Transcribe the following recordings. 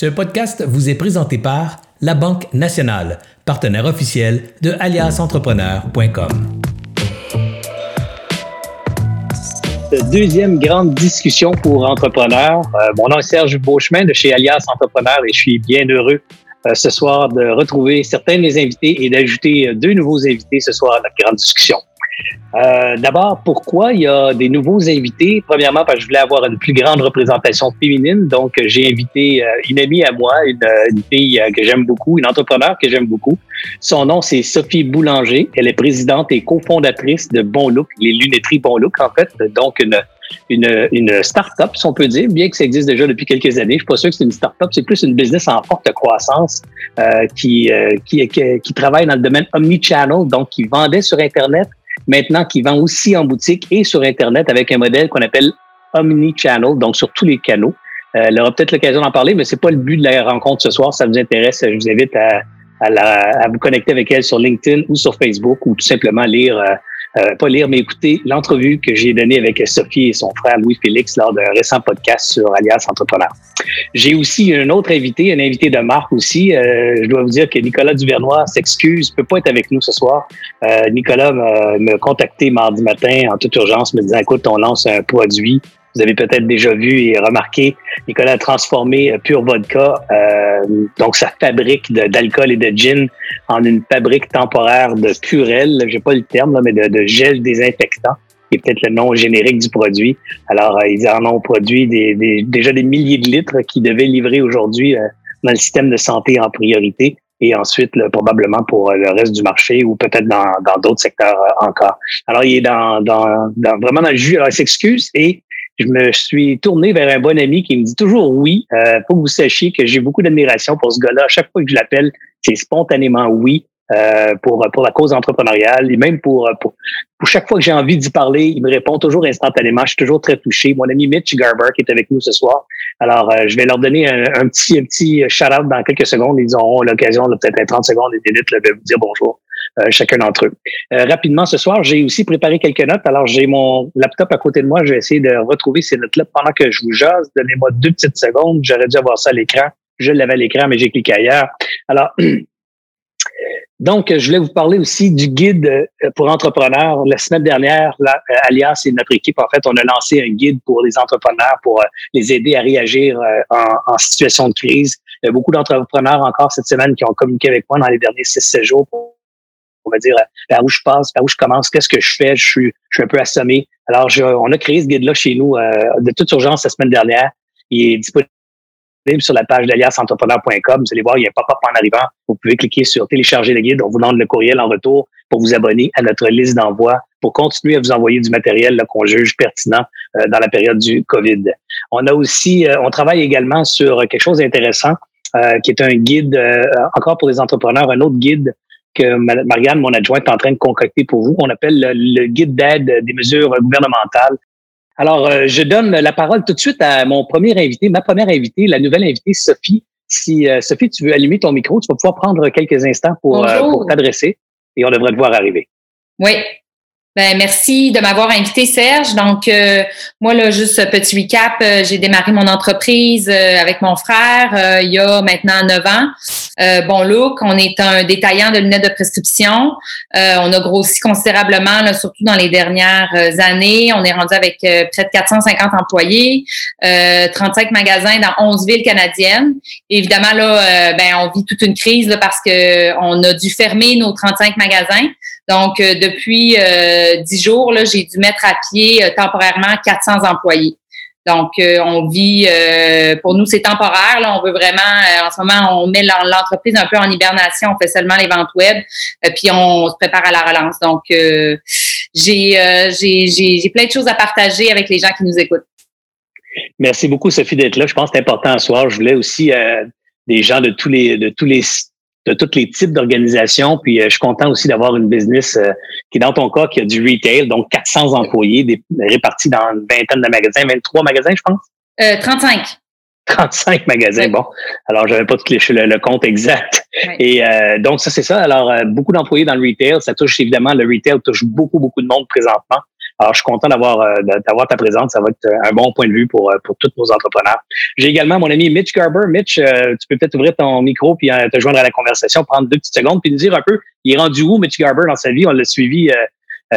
Ce podcast vous est présenté par La Banque Nationale, partenaire officiel de aliasentrepreneur.com. Deuxième grande discussion pour entrepreneurs. Euh, mon nom est Serge Beauchemin de chez Alias Entrepreneur et je suis bien heureux euh, ce soir de retrouver certains de mes invités et d'ajouter deux nouveaux invités ce soir à notre grande discussion. Euh, D'abord, pourquoi il y a des nouveaux invités? Premièrement, parce que je voulais avoir une plus grande représentation féminine. Donc, j'ai invité euh, une amie à moi, une, une fille euh, que j'aime beaucoup, une entrepreneur que j'aime beaucoup. Son nom, c'est Sophie Boulanger. Elle est présidente et cofondatrice de Bon Look, les lunetteries Bon Look, en fait. Donc, une, une, une start-up, si on peut dire, bien que ça existe déjà depuis quelques années. Je suis pas sûr que c'est une start-up, c'est plus une business en forte croissance euh, euh, qui, qui, qui, travaille dans le domaine omnichannel, donc qui vendait sur Internet maintenant qui vend aussi en boutique et sur Internet avec un modèle qu'on appelle Omni-Channel, donc sur tous les canaux. Euh, elle aura peut-être l'occasion d'en parler, mais c'est pas le but de la rencontre ce soir. Ça vous intéresse, je vous invite à, à, à, vous connecter avec elle sur LinkedIn ou sur Facebook ou tout simplement lire euh, euh, pas lire, mais écouter l'entrevue que j'ai donnée avec Sophie et son frère Louis-Félix lors d'un récent podcast sur Alias Entrepreneur. J'ai aussi un autre invité, un invité de marque aussi. Euh, je dois vous dire que Nicolas Duvernois s'excuse, peut pas être avec nous ce soir. Euh, Nicolas m'a contacté mardi matin en toute urgence, me disant, écoute, on lance un produit vous avez peut-être déjà vu et remarqué, Nicolas a transformé euh, Pure Vodka, euh, donc sa fabrique d'alcool et de gin, en une fabrique temporaire de purel, j'ai pas le terme, là, mais de, de, gel désinfectant, qui est peut-être le nom générique du produit. Alors, euh, ils en ont produit des, des, déjà des milliers de litres qui devaient livrer aujourd'hui euh, dans le système de santé en priorité et ensuite probablement pour le reste du marché ou peut-être dans d'autres secteurs encore. Alors, il est dans, dans, vraiment dans le jus. Alors, il s'excuse et je me suis tourné vers un bon ami qui me dit toujours oui. Euh, faut que vous sachiez que j'ai beaucoup d'admiration pour ce gars-là. Chaque fois que je l'appelle, c'est spontanément oui. Euh, pour pour la cause entrepreneuriale et même pour, pour, pour chaque fois que j'ai envie d'y parler, il me répond toujours instantanément. Je suis toujours très touché. Mon ami Mitch Garber qui est avec nous ce soir. Alors, euh, je vais leur donner un, petit un petit shout-out dans quelques secondes. Ils auront l'occasion de peut-être 30 secondes et minutes de vous dire bonjour. Euh, chacun d'entre eux. Euh, rapidement, ce soir, j'ai aussi préparé quelques notes. Alors, j'ai mon laptop à côté de moi. Je vais essayer de retrouver ces notes-là pendant que je vous jase. Donnez-moi deux petites secondes. J'aurais dû avoir ça à l'écran. Je l'avais à l'écran, mais j'ai cliqué ailleurs. Alors, donc, je voulais vous parler aussi du guide euh, pour entrepreneurs. La semaine dernière, là, Alias et notre équipe, en fait, on a lancé un guide pour les entrepreneurs pour les aider à réagir en, situation de crise. Il y a beaucoup d'entrepreneurs encore cette semaine qui ont communiqué avec moi dans les derniers 6-7 jours pour on va dire par où je passe, par où je commence, qu'est-ce que je fais, je suis, je suis un peu assommé. Alors, on a créé ce guide-là chez nous euh, de toute urgence la semaine dernière. Il est disponible sur la page d'aliasentrepreneur.com. Vous allez voir, il y a un pop-up en arrivant. Vous pouvez cliquer sur télécharger le guide. On vous demande le courriel en retour pour vous abonner à notre liste d'envoi pour continuer à vous envoyer du matériel qu'on juge pertinent euh, dans la période du COVID. On a aussi, euh, on travaille également sur quelque chose d'intéressant qui est un guide, encore pour les entrepreneurs, un autre guide que Marianne, mon adjointe, est en train de concocter pour vous. On appelle le, guide d'aide des mesures gouvernementales. Alors, euh, je donne la parole tout de suite à mon premier invité, ma première invitée, la nouvelle invitée, Sophie. Si euh, Sophie, tu veux allumer ton micro, tu vas pouvoir prendre quelques instants pour, euh, pour t'adresser et on devrait te voir arriver. Oui, ben, merci de m'avoir invité, Serge. Donc, euh, moi, là, juste petit recap, euh, j'ai démarré mon entreprise euh, avec mon frère il y a maintenant neuf ans. bon look, on est un détaillant de lunettes de prescription. on a grossi considérablement, là, surtout dans les dernières années. On est rendu avec près de 450 employés, 35 magasins dans 11 villes canadiennes. évidemment, là, ben, on vit toute une crise là, parce que on a dû fermer nos 35 magasins. Donc, euh, depuis euh, dix jours, j'ai dû mettre à pied euh, temporairement 400 employés. Donc, on vit, pour nous, c'est temporaire. Là, on veut vraiment, en ce moment, on met l'entreprise un peu en hibernation. On fait seulement les ventes web, puis on se prépare à la relance. Donc, j'ai j'ai plein de choses à partager avec les gens qui nous écoutent. Merci beaucoup, Sophie, d'être là. Je pense que c'est important ce soir. Je voulais aussi des gens de tous les de tous les de tous les types d'organisations. Puis euh, je suis content aussi d'avoir une business euh, qui, dans ton cas, qui a du retail, donc 400 employés des, répartis dans une vingtaine de magasins, 23 magasins, je pense? Euh, 35. 35 magasins, bon. Alors, j'avais pas tout le, le compte exact. Et euh, donc, ça, c'est ça. Alors, beaucoup d'employés dans le retail. Ça touche évidemment, le retail touche beaucoup, beaucoup de monde présentement. Alors, je suis content d'avoir euh, d'avoir ta présence. Ça va être un bon point de vue pour, pour tous nos entrepreneurs. J'ai également mon ami Mitch Garber. Mitch, tu peux peut-être ouvrir ton micro puis te joindre à la conversation, prendre deux petites secondes, puis nous dire un peu, il est rendu où, Mitch Garber, dans sa vie? On l'a suivi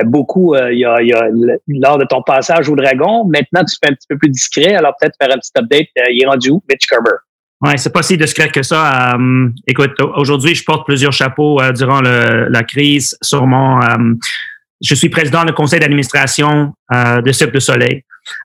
beaucoup il y, a, il y a, lors de ton passage au Dragon. Maintenant, tu fais un petit peu plus discret. Alors, peut-être faire un petit update. il est rendu où, Mitch Garber? Ouais, c'est pas si discret que ça. Euh, écoute, aujourd'hui, je porte plusieurs chapeaux euh, durant le, la crise. Sûrement, euh, je suis président du conseil d'administration de Cirque de Soleil.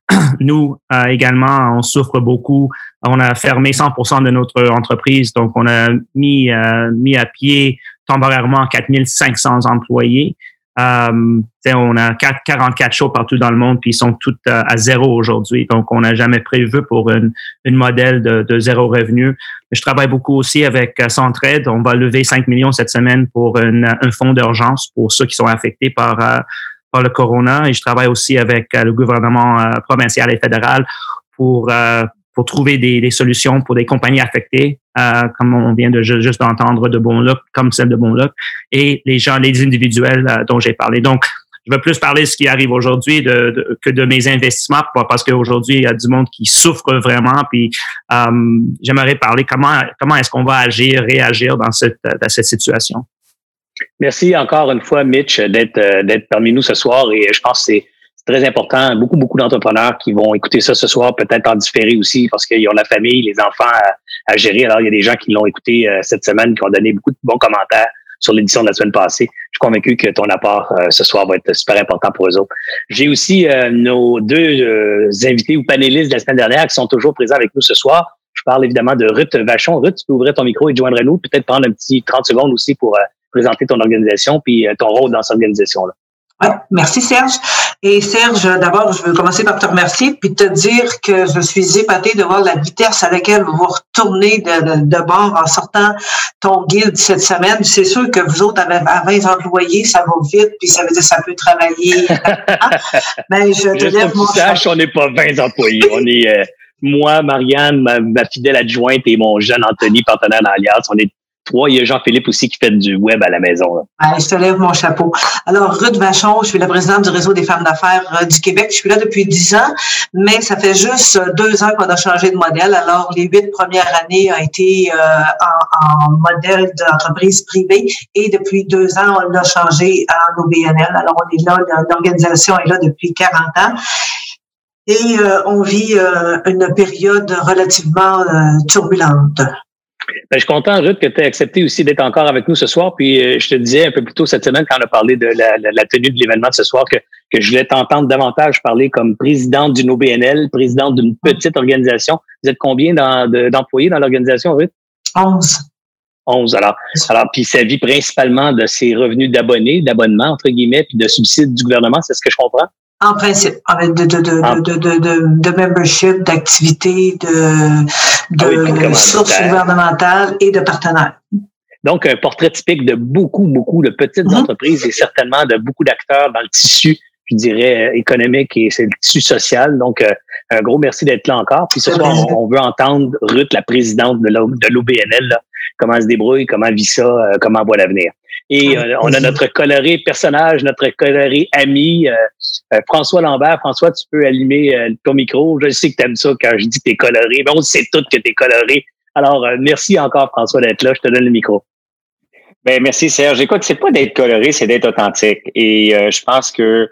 Nous également, on souffre beaucoup. On a fermé 100% de notre entreprise, donc on a mis mis à pied temporairement 4500 employés. Euh, on a 4, 44 shows partout dans le monde, puis ils sont tous à, zéro aujourd'hui. Donc, on n'a jamais prévu pour une, une modèle de, de, zéro revenu. Je travaille beaucoup aussi avec euh, Centraide. On va lever 5 millions cette semaine pour un fonds d'urgence pour ceux qui sont affectés par, euh, par le corona. Et je travaille aussi avec euh, le gouvernement provincial et fédéral pour pour trouver des, solutions pour des compagnies affectées, euh, comme on vient de juste d'entendre de Bon Look, comme celle de Bon Look, et les gens, les individuels euh, dont j'ai parlé. Donc, je veux plus parler de ce qui arrive aujourd'hui que de mes investissements, parce qu'aujourd'hui, il y a du monde qui souffre vraiment. Puis, euh, j'aimerais parler comment comment est-ce qu'on va agir, réagir dans cette dans cette situation. Merci encore une fois, Mitch, d'être d'être parmi nous ce soir. Et je pense que c'est très important. Beaucoup, beaucoup d'entrepreneurs qui vont écouter ça ce soir, peut-être en différé aussi, parce qu'ils ont la famille, les enfants à, gérer. Alors, il y a des gens qui l'ont écouté euh, cette semaine, qui ont donné beaucoup de bons commentaires sur l'édition de la semaine passée. Je suis convaincu que ton apport euh, ce soir va être super important pour eux autres. J'ai aussi euh, nos deux invités ou panélistes de la semaine dernière qui sont toujours présents avec nous ce soir. Je parle évidemment de Ruth Vachon. Ruth, tu peux ouvrir ton micro et te joindre à nous. Peut-être prendre un petit 30 secondes aussi pour présenter ton organisation puis ton rôle dans cette organisation-là. Ouais, merci Serge. Et Serge, d'abord, je veux commencer par te remercier puis te dire que je suis épatée de voir la vitesse à laquelle vous retournez de, de, bord en sortant ton guide cette semaine. C'est sûr que vous autres, avec 20 employés, ça va vite, puis ça veut dire que ça peut travailler. Mais je te lève mon sache, on n'est pas 20 employés. on est euh, moi, Marianne, ma, ma, fidèle adjointe et mon jeune Anthony, partenaire d'Alliance. On est il y a Jean-Philippe aussi qui fait du web à la maison. je te lève mon chapeau. Alors, Ruth Vachon, je suis la présidente du réseau des femmes d'affaires euh, du Québec. Je suis là depuis dix ans, mais ça fait juste euh, deux ans qu'on a changé de modèle. Alors, les huit premières années ont été euh, en, modèle d'entreprise privée et depuis deux ans, on l'a changé en OBNL. Alors, on est là, l'organisation est là depuis 40 ans. Et on vit une période relativement turbulente. Ben, je suis content, Ruth, que tu aies accepté aussi d'être encore avec nous ce soir. Puis euh, je te disais un peu plus tôt cette semaine, quand on a parlé de la, tenue de l'événement de ce soir, que, que je voulais t'entendre davantage parler comme présidente d'une OBNL, présidente d'une petite organisation. Vous êtes combien d'employés dans l'organisation, Ruth? Onze. Onze. Alors, alors, puis ça vit principalement de ses revenus d'abonnés, d'abonnement, entre guillemets, puis de subsides du gouvernement, c'est ce que je comprends? En principe, de, de, de, de, de, de, de membership, d'activités, de, de ah sources gouvernementales et de partenaires. Donc, un portrait typique de beaucoup, beaucoup de petites mm-hmm. entreprises et certainement de beaucoup d'acteurs dans le tissu, je dirais, économique et c'est le tissu social. Donc, euh, un gros merci d'être là encore. Puis ce soir, on, veut entendre Ruth, la présidente de l'OBNL, comment elle se débrouille, comment elle vit ça, euh, comment elle voit l'avenir. Et euh, on a notre coloré personnage, notre coloré ami, euh, euh, François Lambert. François, tu peux allumer ton micro. Je sais que tu aimes ça quand je dis que tu es coloré, mais on sait tout que tu es coloré. Alors, merci encore, François, d'être là. Je te donne le micro. Ben, merci, Serge. Écoute, c'est pas d'être coloré, c'est d'être authentique. Et je pense que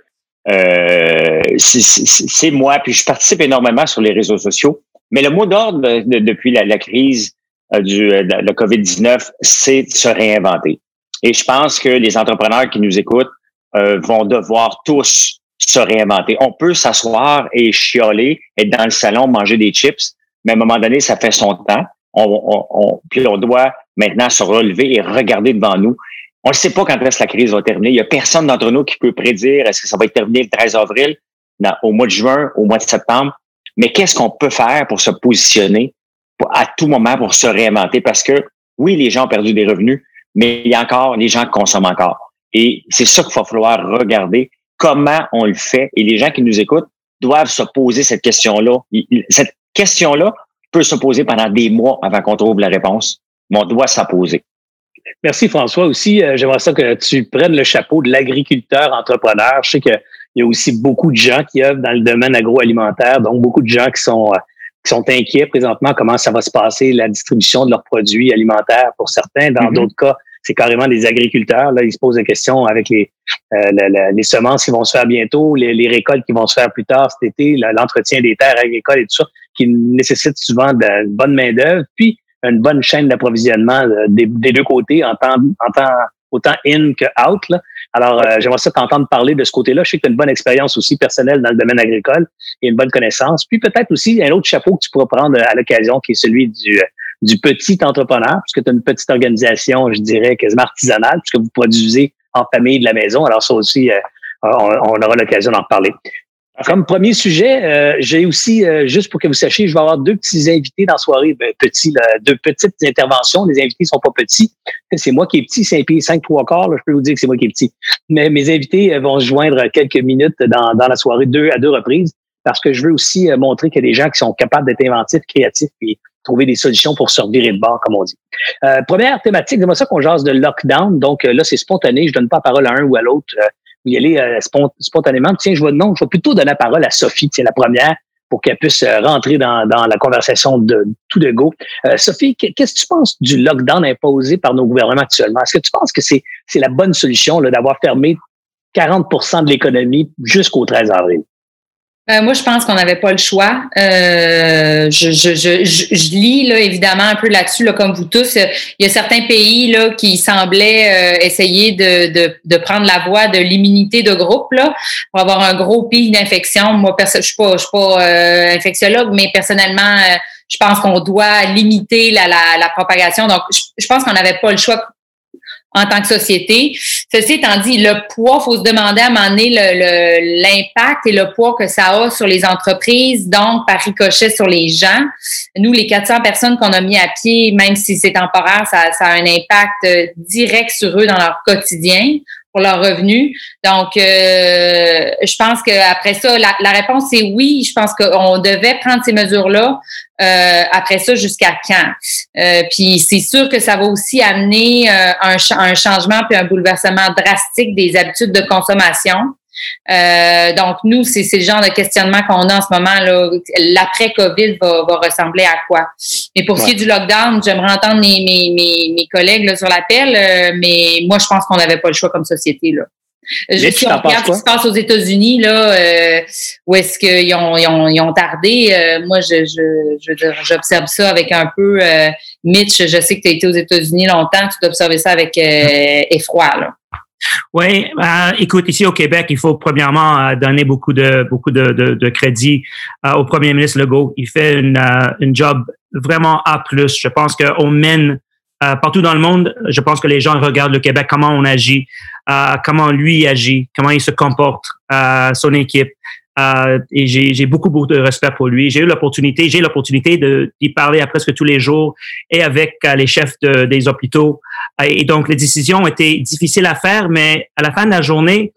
c'est moi, puis je participe énormément sur les réseaux sociaux. Mais le mot d'ordre depuis la, crise du de la COVID-19, c'est se réinventer. Et je pense que les entrepreneurs qui nous écoutent euh, vont devoir tous se réinventer. On peut s'asseoir et chioler, être dans le salon, manger des chips, mais à un moment donné, ça fait son temps. On, puis on doit maintenant se relever et regarder devant nous. On ne sait pas quand est-ce que la crise va terminer. Il n'y a personne d'entre nous qui peut prédire est-ce que ça va être terminé le 13 avril, au mois de juin, au mois de septembre. Mais qu'est-ce qu'on peut faire pour se positionner à tout moment pour se réinventer? Parce que oui, les gens ont perdu des revenus, mais il y a encore les gens qui consomment encore. Et c'est ça qu'il va falloir regarder, comment on le fait. Et les gens qui nous écoutent doivent se poser cette question-là. Cette question-là peut se poser pendant des mois avant qu'on trouve la réponse, mais on doit s'en poser. Merci François aussi. Euh, j'aimerais ça que tu prennes le chapeau de l'agriculteur entrepreneur. Je sais qu'il Il y a aussi beaucoup de gens qui œuvrent dans le domaine agroalimentaire, donc beaucoup de gens qui sont qui sont inquiets présentement comment ça va se passer la distribution de leurs produits alimentaires pour certains. Dans mm-hmm. d'autres cas, c'est carrément des agriculteurs. Là, ils se posent des questions avec les, euh, les semences qui vont se faire bientôt, les, les, récoltes qui vont se faire plus tard cet été, l'entretien des terres agricoles et tout ça, qui nécessite souvent de bonne main-d'œuvre, puis une bonne chaîne d'approvisionnement euh, des, deux côtés en temps, en temps autant in que out. Là. Alors, euh, j'aimerais ça t'entendre parler de ce côté-là. Je sais que tu as une bonne expérience aussi personnelle dans le domaine agricole et une bonne connaissance. Puis peut-être aussi un autre chapeau que tu pourras prendre à l'occasion, qui est celui du, du petit entrepreneur, puisque tu as une petite organisation, je dirais, quasiment artisanale, puisque vous produisez en famille de la maison. Alors ça aussi, euh, on, aura l'occasion d'en reparler. Comme premier sujet, euh, j'ai aussi, euh, juste pour que vous sachiez, je vais avoir deux petits invités dans la soirée, ben, petits, deux petites interventions. Les invités sont pas petits. C'est moi qui est petit, 5 pieds 5, 3 quarts. je peux vous dire que c'est moi qui est petit. Mais mes invités vont se joindre quelques minutes dans, dans la soirée, deux à deux reprises, parce que je veux aussi montrer qu'il y a des gens qui sont capables d'être inventifs, créatifs, et trouver des solutions pour se revirer de bord, comme on dit. Euh, première thématique, c'est moi ça qu'on jase de lockdown. Donc euh, là, c'est spontané. Je donne pas la parole à un ou à l'autre. Euh, y aller euh, spontanément. Tiens, je vois non, je vais plutôt donner la parole à Sophie, c'est la première, pour qu'elle puisse rentrer dans, dans, la conversation de tout de go. Sophie, qu'est-ce que tu penses du lockdown imposé par nos gouvernements actuellement? Est-ce que tu penses que c'est la bonne solution d'avoir fermé 40% de l'économie jusqu'au 13 avril? Euh, moi, je pense qu'on n'avait pas le choix. Euh, je, je, je, je, lis là, évidemment un peu là-dessus, là, comme vous tous. Il y a certains pays là, qui semblaient euh, essayer de, de, de, prendre la voie de l'immunité de groupe là, pour avoir un gros pic d'infection. Moi, je ne suis pas, je suis pas euh, infectiologue, mais personnellement, je pense qu'on doit limiter la, la, la propagation. Donc, je, pense qu'on n'avait pas le choix en tant que société. Ceci étant dit, le poids, faut se demander à un moment l'impact et le poids que ça a sur les entreprises, donc par ricochet sur les gens. Nous, les 400 personnes qu'on a mis à pied, même si c'est temporaire, ça, ça, a un impact euh, direct sur eux dans leur quotidien pour leurs. Donc, euh, je pense qu'après ça, la, la réponse c'est oui. Je pense qu'on devait prendre ces mesures-là. Euh, après ça, jusqu'à quand? Euh, puis c'est sûr que ça va aussi amener euh, un, un, changement puis un bouleversement drastique des habitudes de consommation. Euh, donc, nous, c'est le genre de questionnement qu'on a en ce moment. L'après-COVID va, va, ressembler à quoi? Mais pour ce qui est du lockdown, j'aimerais entendre mes, mes, mes, mes collègues là, sur l'appel, euh, mais moi, je pense qu'on n'avait pas le choix comme société. Là. Je, si on regarde ce qui se passe aux États-Unis, là, euh, où est-ce qu'ils ont, ils ont, ils ont tardé, euh, moi, je, je, je j'observe ça avec un peu euh, Mitch, je sais que tu as été aux États-Unis longtemps, tu dois observer ça avec effroi. Là. Oui, euh, écoute, ici au Québec, il faut premièrement euh, donner beaucoup de beaucoup de, de, crédit euh, au premier ministre Legault. Il fait une, une job vraiment A+. Je pense qu'on mène partout dans le monde. Je pense que les gens regardent le Québec, comment on agit, comment lui agit, comment il se comporte, son équipe. Euh, et j'ai beaucoup, beaucoup de respect pour lui. J'ai eu l'opportunité, j'ai l'opportunité d'y parler à presque tous les jours et avec euh, les chefs de, des hôpitaux. Et donc, les décisions étaient difficiles à faire, mais à la fin de la journée,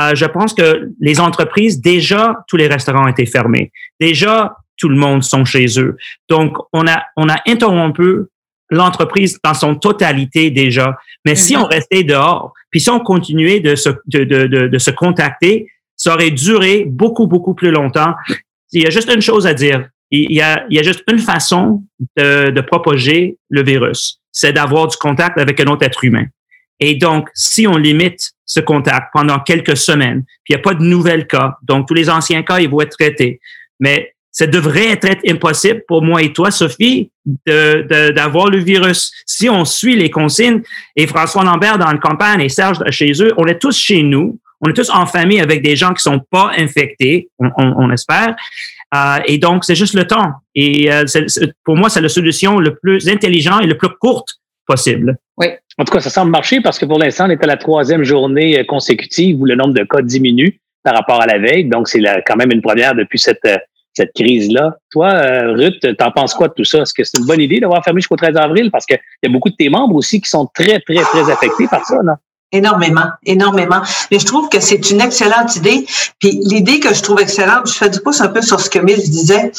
euh, je pense que les entreprises, déjà, tous les restaurants étaient fermés. Déjà, tout le monde sont chez eux. Donc, on a, on a interrompu l'entreprise dans son totalité déjà. Mais si mm-hmm. on restait dehors, puis si on continuait de se, de, de, de, de se contacter, ça aurait duré beaucoup, beaucoup plus longtemps. Il y a juste une chose à dire. Il y a, il y a juste une façon de, de propager le virus. C'est d'avoir du contact avec un autre être humain. Et donc, si on limite ce contact pendant quelques semaines, puis il n'y a pas de nouvelles cas, donc tous les anciens cas, ils vont être traités. Mais ça devrait être, impossible pour moi et toi, Sophie, d'avoir le virus. Si on suit les consignes, et François Lambert dans le campagne et Serge chez eux, on est tous chez nous, on est tous en famille avec des gens qui sont pas infectés, on, espère. Euh, et donc, c'est juste le temps. Et euh, pour moi, c'est la solution le plus intelligente et le plus courte possible. Oui. En tout cas, ça semble marcher parce que pour l'instant, on est à la troisième journée euh, consécutive où le nombre de cas diminue par rapport à la veille. Donc, c'est quand même une première depuis cette, cette crise-là. Toi, Ruth, t'en penses quoi de tout ça? Est-ce que c'est une bonne idée d'avoir fermé jusqu'au 13 avril? Parce qu'il y a beaucoup de tes membres aussi qui sont très, très, très affectés par ça, non? Énormément, énormément. Mais je trouve que c'est une excellente idée. Puis l'idée que je trouve excellente, je fais du pouce un peu sur ce que Mille disait.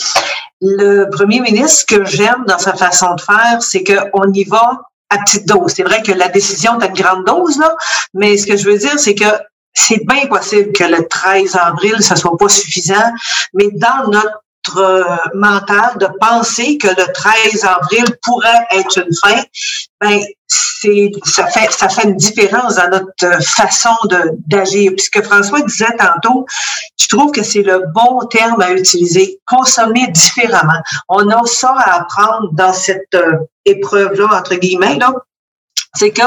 Le premier ministre, ce que j'aime dans sa façon de faire, c'est qu'on y va à petite dose. C'est vrai que la décision est à une grande dose, là, mais ce que je veux dire, c'est que c'est bien possible que le 13 avril, ça soit pas suffisant, mais dans notre euh, mental de penser que le 13 avril pourrait être une fin, ben c'est ça fait ça fait une différence dans notre façon de d'agir. Puisque François disait tantôt, je trouve que c'est le bon terme à utiliser, consommer différemment. On a ça à apprendre dans cette euh, épreuve là entre guillemets là c'est que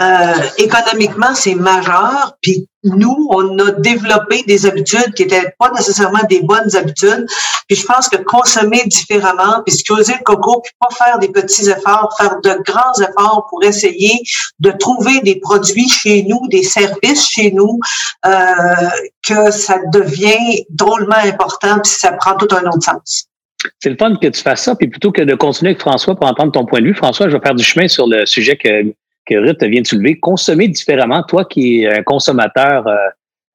euh, économiquement, c'est majeur. Puis nous, on a développé des habitudes qui étaient pas nécessairement des bonnes habitudes. Puis je pense que consommer différemment, puis se creuser le coco, puis pas faire des petits efforts, faire de grands efforts pour essayer de trouver des produits chez nous, des services chez nous, euh, que ça devient drôlement important, puis ça prend tout un autre sens. C'est le fun que tu fasses ça, puis plutôt que de continuer avec François pour entendre ton point de vue, François, je vais faire du chemin sur le sujet que, que Ruth vient de soulever. Consommer différemment, toi qui es un consommateur euh,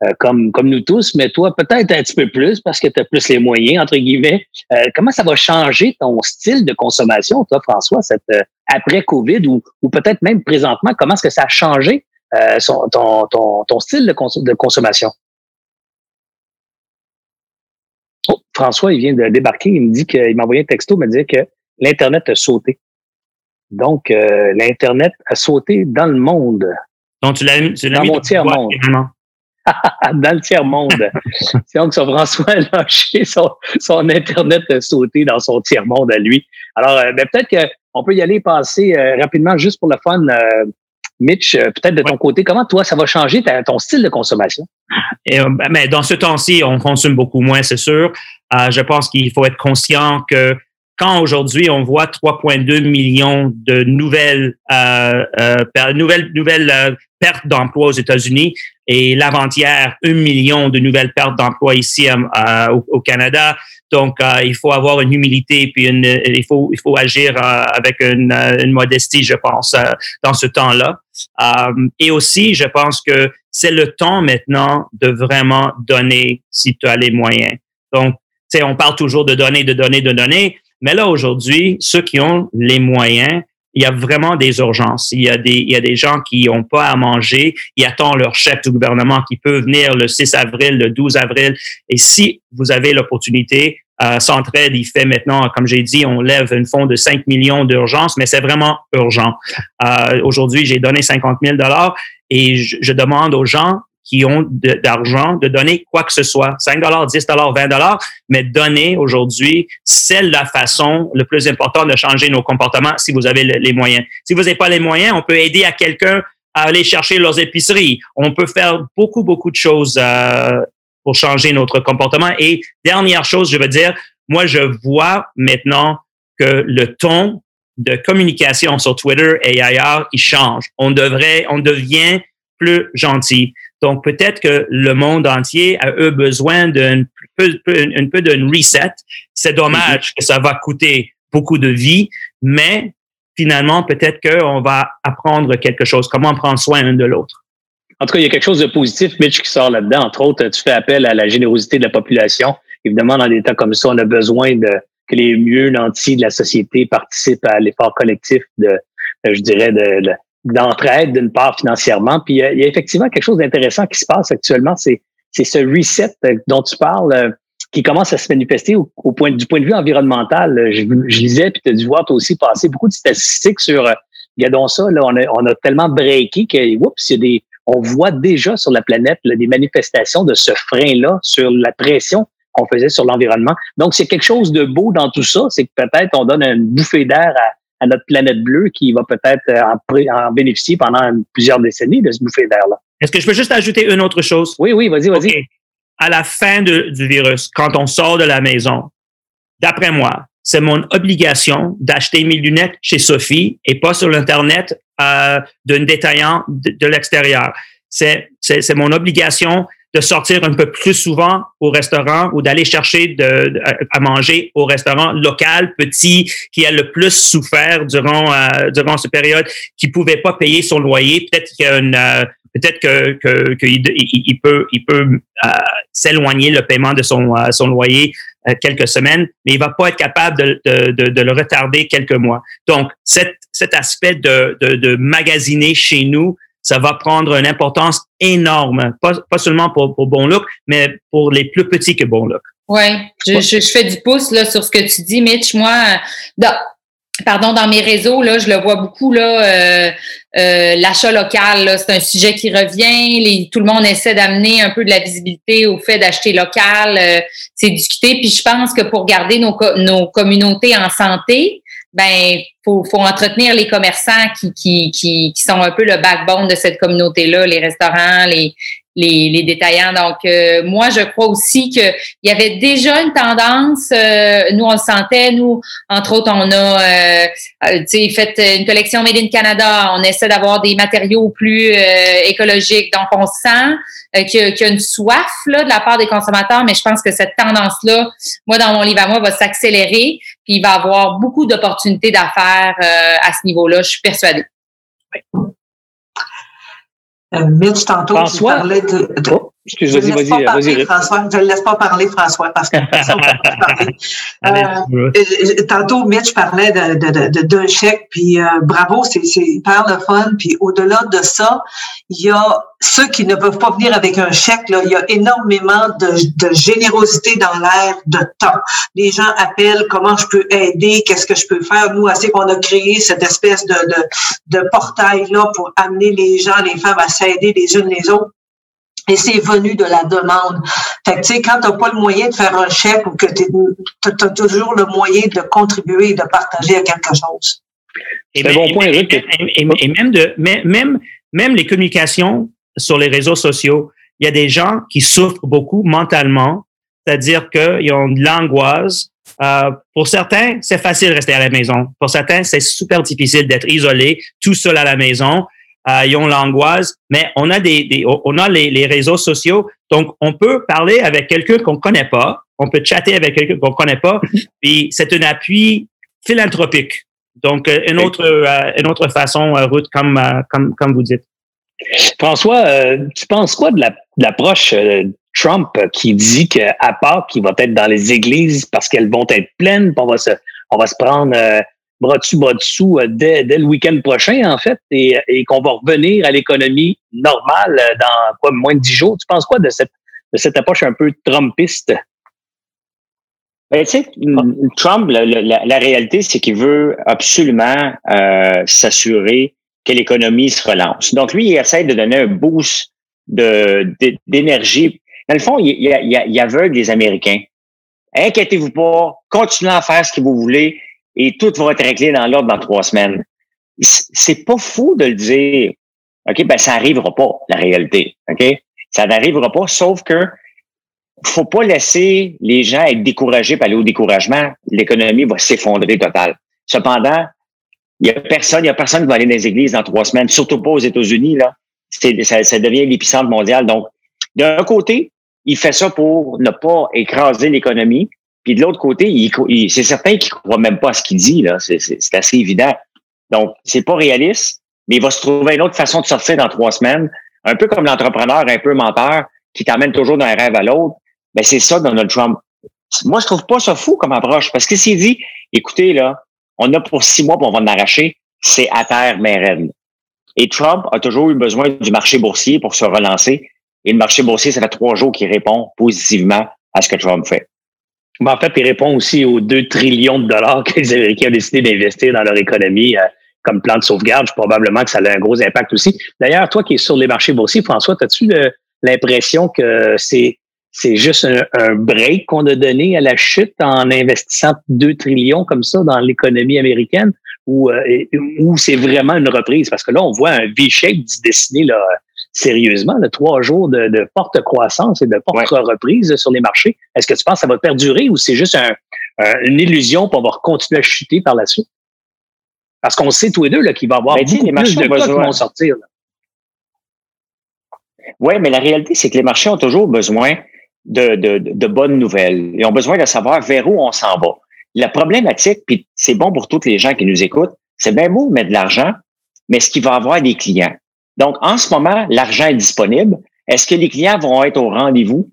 euh, comme, comme nous tous, mais toi peut-être un petit peu plus parce que tu as plus les moyens, entre guillemets. Euh, comment ça va changer ton style de consommation, toi, François, cette, après COVID ou, ou peut-être même présentement, comment est-ce que ça a changé son, ton, ton, ton style de, de consommation? Oh, François, il vient de débarquer. Il me dit qu'il m'a envoyé un texto, il me dit que l'Internet a sauté. Donc, euh, l'Internet a sauté dans le monde. Donc, tu l'as Dans mon tiers-monde. dans le tiers-monde. C'est donc son François a lâché son, son Internet a sauté dans son tiers-monde à lui. Alors, euh, ben, peut-être qu'on peut y aller passer euh, rapidement juste pour le fun. Mitch, peut-être de ton côté, comment toi, ça va changer ton style de consommation? Et, ben, mais dans ce temps-ci, on consomme beaucoup moins, c'est sûr. je pense qu'il faut être conscient que quand aujourd'hui on voit 3,2 millions de nouvelles euh, euh, nouvelles nouvelles euh, pertes d'emplois aux États-Unis et l'avant-hier un million de nouvelles pertes d'emplois ici euh, au, Canada. Donc il faut avoir une humilité puis une, il faut il faut agir avec une, une, modestie, je pense, dans ce temps-là. et aussi, je pense que c'est le temps maintenant de vraiment donner si tu as les moyens. Donc, tu sais, on parle toujours de donner, de donner, de donner, mais là, aujourd'hui, ceux qui ont les moyens, il y a vraiment des urgences. Il y a des, il y a des gens qui n'ont pas à manger, ils attendent leur chef du gouvernement qui peut venir le 6 avril, le 12 avril. Et si vous avez l'opportunité, euh, Centraide, il fait maintenant, comme j'ai dit, on lève un fonds de 5 millions d'urgence, mais c'est vraiment urgent. Euh, aujourd'hui, j'ai donné 50 000 dollars et je, demande aux gens qui ont d'argent de, donner quoi que ce soit, 5 dollars, 10 dollars, 20 dollars, mais donner aujourd'hui, c'est la façon le plus importante de changer nos comportements si vous avez les moyens. Si vous n'avez pas les moyens, on peut aider à quelqu'un à aller chercher leurs épiceries. On peut faire beaucoup, beaucoup de choses euh, pour changer notre comportement. Et dernière chose, je veux dire, moi, je vois maintenant que le ton de communication sur Twitter et ailleurs, il change. On devrait, on devient plus gentil. Donc, peut-être que le monde entier a eu besoin d'un peu, un peu d'un reset. C'est dommage que ça va coûter beaucoup de vie, mais finalement, peut-être qu'on va apprendre quelque chose, comment prendre soin l'un de l'autre. En tout cas, il y a quelque chose de positif, Mitch, qui sort là-dedans. Entre autres, tu fais appel à la générosité de la population. Évidemment, dans des temps comme ça, on a besoin de que les mieux nantis de la société participent à l'effort collectif de, je dirais, de, d'entraide d'une part financièrement. Puis euh, il y a effectivement quelque chose d'intéressant qui se passe actuellement, c'est c'est ce reset euh, dont tu parles euh, qui commence à se manifester au, point du point de vue environnemental. Je, je lisais puis tu as dû voir toi aussi passer beaucoup de statistiques sur regardons ça là on a, on a tellement breaké que oups, il y a des on voit déjà sur la planète des manifestations de ce frein là sur la pression qu'on faisait sur l'environnement. Donc c'est quelque chose de beau dans tout ça, c'est que peut-être on donne une bouffée d'air à à notre planète bleue qui va peut-être euh, en, bénéficier pendant plusieurs décennies de ce bouffée d'air-là. Est-ce que je peux juste ajouter une autre chose? Oui, oui, vas-y, vas-y. À la fin du virus, quand on sort de la maison, d'après moi, c'est mon obligation d'acheter mes lunettes chez Sophie et pas sur l'Internet euh, d'un détaillant de, l'extérieur. C'est, c'est mon obligation de sortir un peu plus souvent au restaurant ou d'aller chercher à manger au restaurant local, petit, qui a le plus souffert durant, euh, durant cette période, qui pouvait pas payer son loyer. Peut-être qu'il y a une, euh, peut-être que, qu'il il, peut, il peut euh, s'éloigner le paiement de son, son loyer quelques semaines, mais il va pas être capable de, de, de, le retarder quelques mois. Donc, cet, cet aspect de, de magasiner chez nous, ça va prendre une importance énorme, pas, pas seulement pour, pour Bon Look, mais pour les plus petits que Bon Look. Oui, je, je, fais du pouce là, sur ce que tu dis, Mitch. Moi, dans, pardon, dans mes réseaux, là, je le vois beaucoup, là, euh, euh, l'achat local, c'est un sujet qui revient. Les, tout le monde essaie d'amener un peu de la visibilité au fait d'acheter local. Euh, c'est discuté. Puis je pense que pour garder nos, nos communautés en santé, ben faut, faut entretenir les commerçants qui, qui, qui, qui sont un peu le backbone de cette communauté-là, les restaurants, les, les, détaillants. Donc, euh, moi, je crois aussi qu'il y avait déjà une tendance, euh, nous, on le sentait, nous, entre autres, on a euh, fait une collection Made in Canada, on essaie d'avoir des matériaux plus écologiques. Donc, on sent qu'il y, a une soif là, de la part des consommateurs, mais je pense que cette tendance-là, moi, dans mon livre à moi, va s'accélérer, puis il va y avoir beaucoup d'opportunités d'affaires à ce niveau-là, je suis persuadée. Euh, Mitch, tantôt, François? tu parlais de. de oh, excuse, vas-y, vas-y, vas-y. François, je ne laisse pas parler, François, parce que personne ne parler. Euh, tantôt, Mitch parlait d'un de, de, de, chèque, puis euh, bravo, c'est hyper le fun. Puis au-delà de ça, il y a ceux qui ne peuvent pas venir avec un chèque, là, il y a énormément de, de générosité dans l'air de temps. Les gens appellent comment je peux aider, qu'est-ce que je peux faire. Nous, assez qu'on a créé cette espèce de, de, de portail-là pour amener les gens, les femmes à s'aider les unes les autres. Et c'est venu de la demande. Fait que, tu sais, quand tu n'as pas le moyen de faire un chèque ou que tu as toujours le moyen de contribuer et de partager à quelque chose. Et, bon point, et, et, même, de, même, même les communications sur les réseaux sociaux, il y a des gens qui souffrent beaucoup mentalement, c'est-à-dire qu'ils ont de l'angoisse. Euh, pour certains, c'est facile de rester à la maison. Pour certains, c'est super difficile d'être isolé, tout seul à la maison. Euh, ils ont l'angoisse, mais on a des, on a les, les, réseaux sociaux, donc on peut parler avec quelqu'un qu'on connaît pas, on peut chatter avec quelqu'un qu'on connaît pas, puis c'est un appui philanthropique. Donc euh, une autre euh, une autre façon, Ruth, comme comme comme vous dites. François, euh, tu penses quoi de l'approche euh, Trump qui dit qu'à part qu'il va être dans les églises parce qu'elles vont être pleines, on va se, on va se prendre euh, bras dessus, bras dessous dès, dès, le week-end prochain, en fait, et, et qu'on va revenir à l'économie normale dans quoi, moins de dix jours. Tu penses quoi de cette, de cette approche un peu trumpiste? Ben, tu sais, Trump, la, la, la réalité, c'est qu'il veut absolument s'assurer que l'économie se relance. Donc, lui, il essaie de donner un boost d'énergie. Dans le fond, il, il, il, il aveugle les Américains. Inquiétez-vous pas, continuez à faire ce que vous voulez et tout va être réglé dans l'ordre dans trois semaines. C'est pas fou de le dire. OK, ben ça arrivera pas, la réalité. OK? Ça n'arrivera pas, sauf que faut pas laisser les gens être découragés par aller au découragement. L'économie va s'effondrer total. Cependant, il y a personne, il y a personne qui va aller dans les églises dans trois semaines, surtout pas aux États-Unis, là. Ça devient l'épicentre mondial. Donc, d'un côté, il fait ça pour ne pas écraser l'économie. Puis de l'autre côté, c'est certain qu'il croit même pas à ce qu'il dit, là. C'est, assez évident. Donc, c'est pas réaliste, mais il va se trouver une autre façon de sortir dans trois semaines. Un peu comme l'entrepreneur un peu menteur qui t'amène toujours d'un rêve à l'autre. Ben, c'est ça Donald Trump. Moi, je trouve pas ça fou comme approche. Parce que s'il dit, écoutez, là, on a pour six mois, pour on va en arracher, c'est à terre, mais raide. Et Trump a toujours eu besoin du marché boursier pour se relancer. Et le marché boursier, ça fait trois jours qu'il répond positivement à ce que Trump fait. Ben, en fait, il répond aussi aux 2 trillions de dollars que les Américains ont décidé d'investir dans leur économie euh, comme plan de sauvegarde. Probablement que ça a un gros impact aussi. D'ailleurs, toi qui es sur les marchés boursiers, François, as-tu l'impression que c'est c'est juste un, break qu'on a donné à la chute en investissant 2 trillions comme ça dans l'économie américaine? Ou, euh, ou c'est vraiment une reprise? Parce que là, on voit un V-shape se dessiner là, sérieusement, là, trois jours de, de forte croissance et de forte reprise sur les marchés. Est-ce que tu penses que ça va perdurer ou c'est juste un, une illusion pour avoir continuer à chuter par la suite? Parce qu'on sait tous les deux qu'il va y avoir beaucoup les plus de cas qui vont sortir. Oui, mais la réalité, c'est que les marchés ont toujours besoin de, de, de, bonnes nouvelles. Ils ont besoin de savoir vers où on s'en va. La problématique, puis c'est bon pour toutes les gens qui nous écoutent, c'est bien beau de mettre de l'argent, mais est-ce qu'il va avoir des clients? Donc, en ce moment, l'argent est disponible. Est-ce que les clients vont être au rendez-vous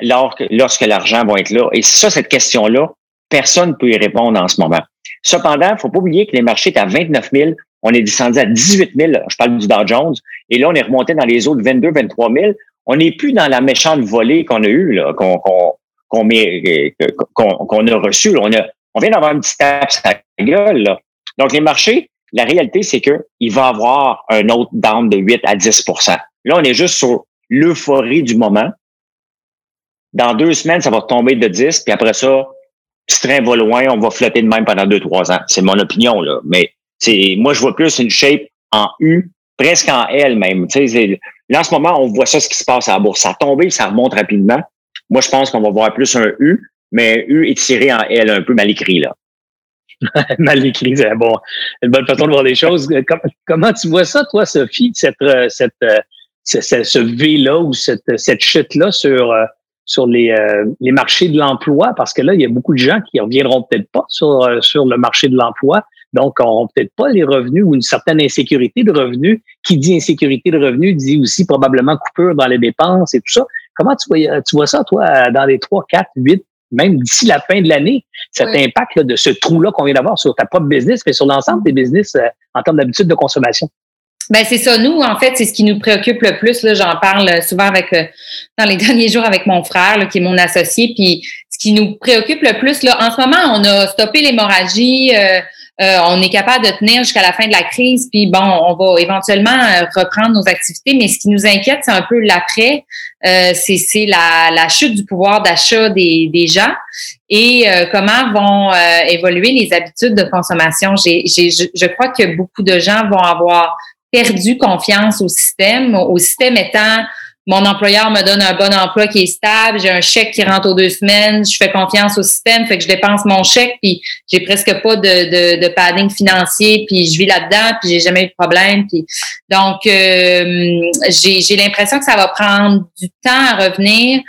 lorsque l'argent va être là? Et ça, cette question-là, personne ne peut y répondre en ce moment. Cependant, il faut pas oublier que les marchés sont à 29 000 on est descendu à 18 000. Je parle du Dow Jones. Et là, on est remonté dans les autres 22, 23 000. On n'est plus dans la méchante volée qu'on a eue, qu'on qu'on a reçue. On, on vient d'avoir un petit tape à la gueule. Donc, les marchés, la réalité, c'est que il va avoir un autre down de 8 à 10% Là, on est juste sur l'euphorie du moment. Dans deux semaines, ça va tomber de 10, puis après ça, ce train va loin, on va flotter de même pendant deux, trois ans. C'est mon opinion, là. Mais moi, je vois plus une shape en U, presque en L même. Là, en ce moment, on voit ça, ce qui se passe à la bourse. Ça a tombé, ça remonte rapidement. Moi, je pense qu'on va voir plus un U, mais U étiré en L, un peu mal écrit, là. mal écrit, c'est bon, une bonne façon de voir les choses. Comment, tu vois ça, toi, Sophie, cette, euh, cette, euh, ce, V-là ou cette, cette chute-là sur, euh, sur les, les marchés de l'emploi? Parce que là, il y a beaucoup de gens qui reviendront peut-être pas sur, sur le marché de l'emploi. Donc, on peut-être pas les revenus ou une certaine insécurité de revenus. Qui dit insécurité de revenus dit aussi probablement coupure dans les dépenses et tout ça. Comment tu vois, tu vois ça, toi, dans les 3, 4, 8, même d'ici la fin de l'année, cet impact de ce trou-là qu'on vient d'avoir sur ta propre business, mais sur l'ensemble des business euh, en termes d'habitude de consommation? Ben c'est ça. Nous, en fait, c'est ce qui nous préoccupe le plus. J'en parle souvent avec euh, dans les derniers jours avec mon frère, qui est mon associé. Puis, ce qui nous préoccupe le plus, là, en ce moment, on a stoppé l'hémorragie. Euh, euh, on est capable de tenir jusqu'à la fin de la crise, puis bon, on va éventuellement euh, reprendre nos activités, mais ce qui nous inquiète, c'est un peu l'après, euh, c'est la, la, chute du pouvoir d'achat des, des, gens et comment vont évoluer les habitudes de consommation. J'ai, je crois que beaucoup de gens vont avoir perdu confiance au système, au système étant mon employeur me donne un bon emploi qui est stable, j'ai un chèque qui rentre aux deux semaines, je fais confiance au système, fait que je dépense mon chèque, puis j'ai presque pas de, de, de padding financier, puis je vis là-dedans, puis j'ai jamais eu de problème. Puis donc euh, j'ai l'impression que ça va prendre du temps à revenir.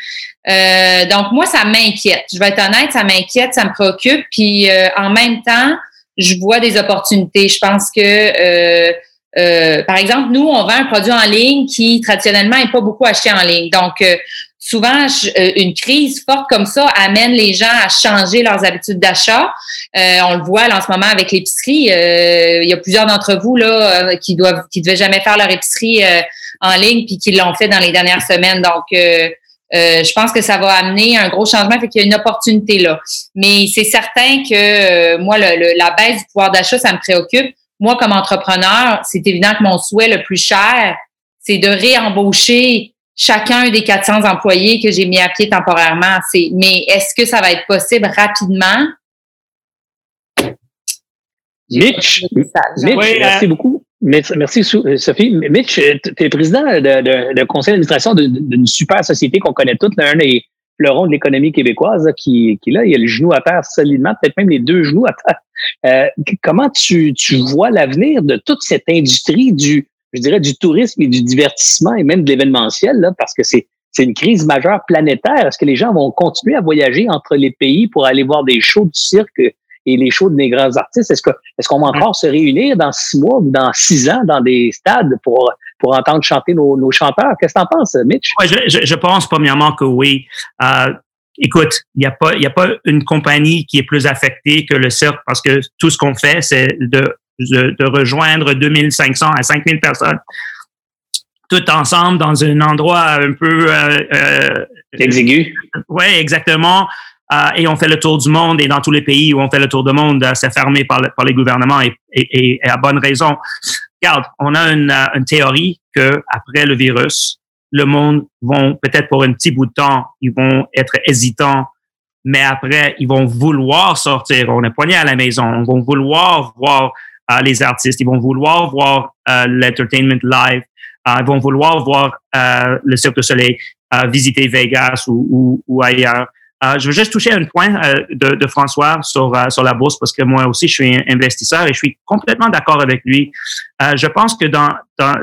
Euh, donc moi, ça m'inquiète. Je vais être honnête, ça m'inquiète, ça me préoccupe. Puis euh, en même temps, je vois des opportunités. Je pense que euh, par exemple, nous, on vend un produit en ligne qui traditionnellement n'est pas beaucoup acheté en ligne. Donc, euh, souvent, euh, une crise forte comme ça amène les gens à changer leurs habitudes d'achat. on le voit là, en ce moment avec l'épicerie. il y a plusieurs d'entre vous là qui doivent, qui devaient jamais faire leur épicerie en ligne puis qui l'ont fait dans les dernières semaines. Donc, je pense que ça va amener un gros changement, fait qu'il y a une opportunité là. Mais c'est certain que moi, le, la baisse du pouvoir d'achat, ça me préoccupe moi, comme entrepreneur, c'est évident que mon souhait le plus cher, c'est de réembaucher chacun des 400 employés que j'ai mis à pied temporairement. C'est, mais est-ce que ça va être possible rapidement? Mitch, merci beaucoup. Merci, Sophie. Mitch, tu es président de, de, de conseil d'administration d'une super société qu'on connaît toutes, l'un des fleurons de l'économie québécoise qui, qui là, il a le genou à terre solidement, peut-être même les deux genoux à terre euh, comment tu, tu vois l'avenir de toute cette industrie du, je dirais, du tourisme et du divertissement et même de l'événementiel, là, parce que c'est c'est une crise majeure planétaire. Est-ce que les gens vont continuer à voyager entre les pays pour aller voir des shows du cirque et les shows des grands artistes? Est-ce que est-ce qu'on va encore se réunir dans six mois ou dans six ans dans des stades pour pour entendre chanter nos, nos chanteurs? Qu'est-ce que tu en penses, Mitch? Je, je, pense premièrement que oui. Euh, écoute, il n'y a pas, il a pas une compagnie qui est plus affectée que le cirque parce que tout ce qu'on fait, c'est de, de, de, rejoindre 2500 à 5000 personnes tout ensemble dans un endroit un peu euh, euh exigu. Oui, exactement. Euh, et on fait le tour du monde et dans tous les pays où on fait le tour du monde, c'est fermé par, par les gouvernements et, et, et, à bonne raison. Regarde, on a une, une théorie que après le virus, le monde vont peut-être pour un petit bout de temps, ils vont être hésitants, mais après ils vont vouloir sortir. On est poigné à la maison, ils vont vouloir voir euh, les artistes, ils vont vouloir voir euh, l'entertainment live, euh, ils vont vouloir voir le Cirque du Soleil, visiter Vegas ou, ou, ailleurs. je veux juste toucher un point de, de, François sur, sur la bourse parce que moi aussi je suis investisseur et je suis complètement d'accord avec lui. je pense que dans, dans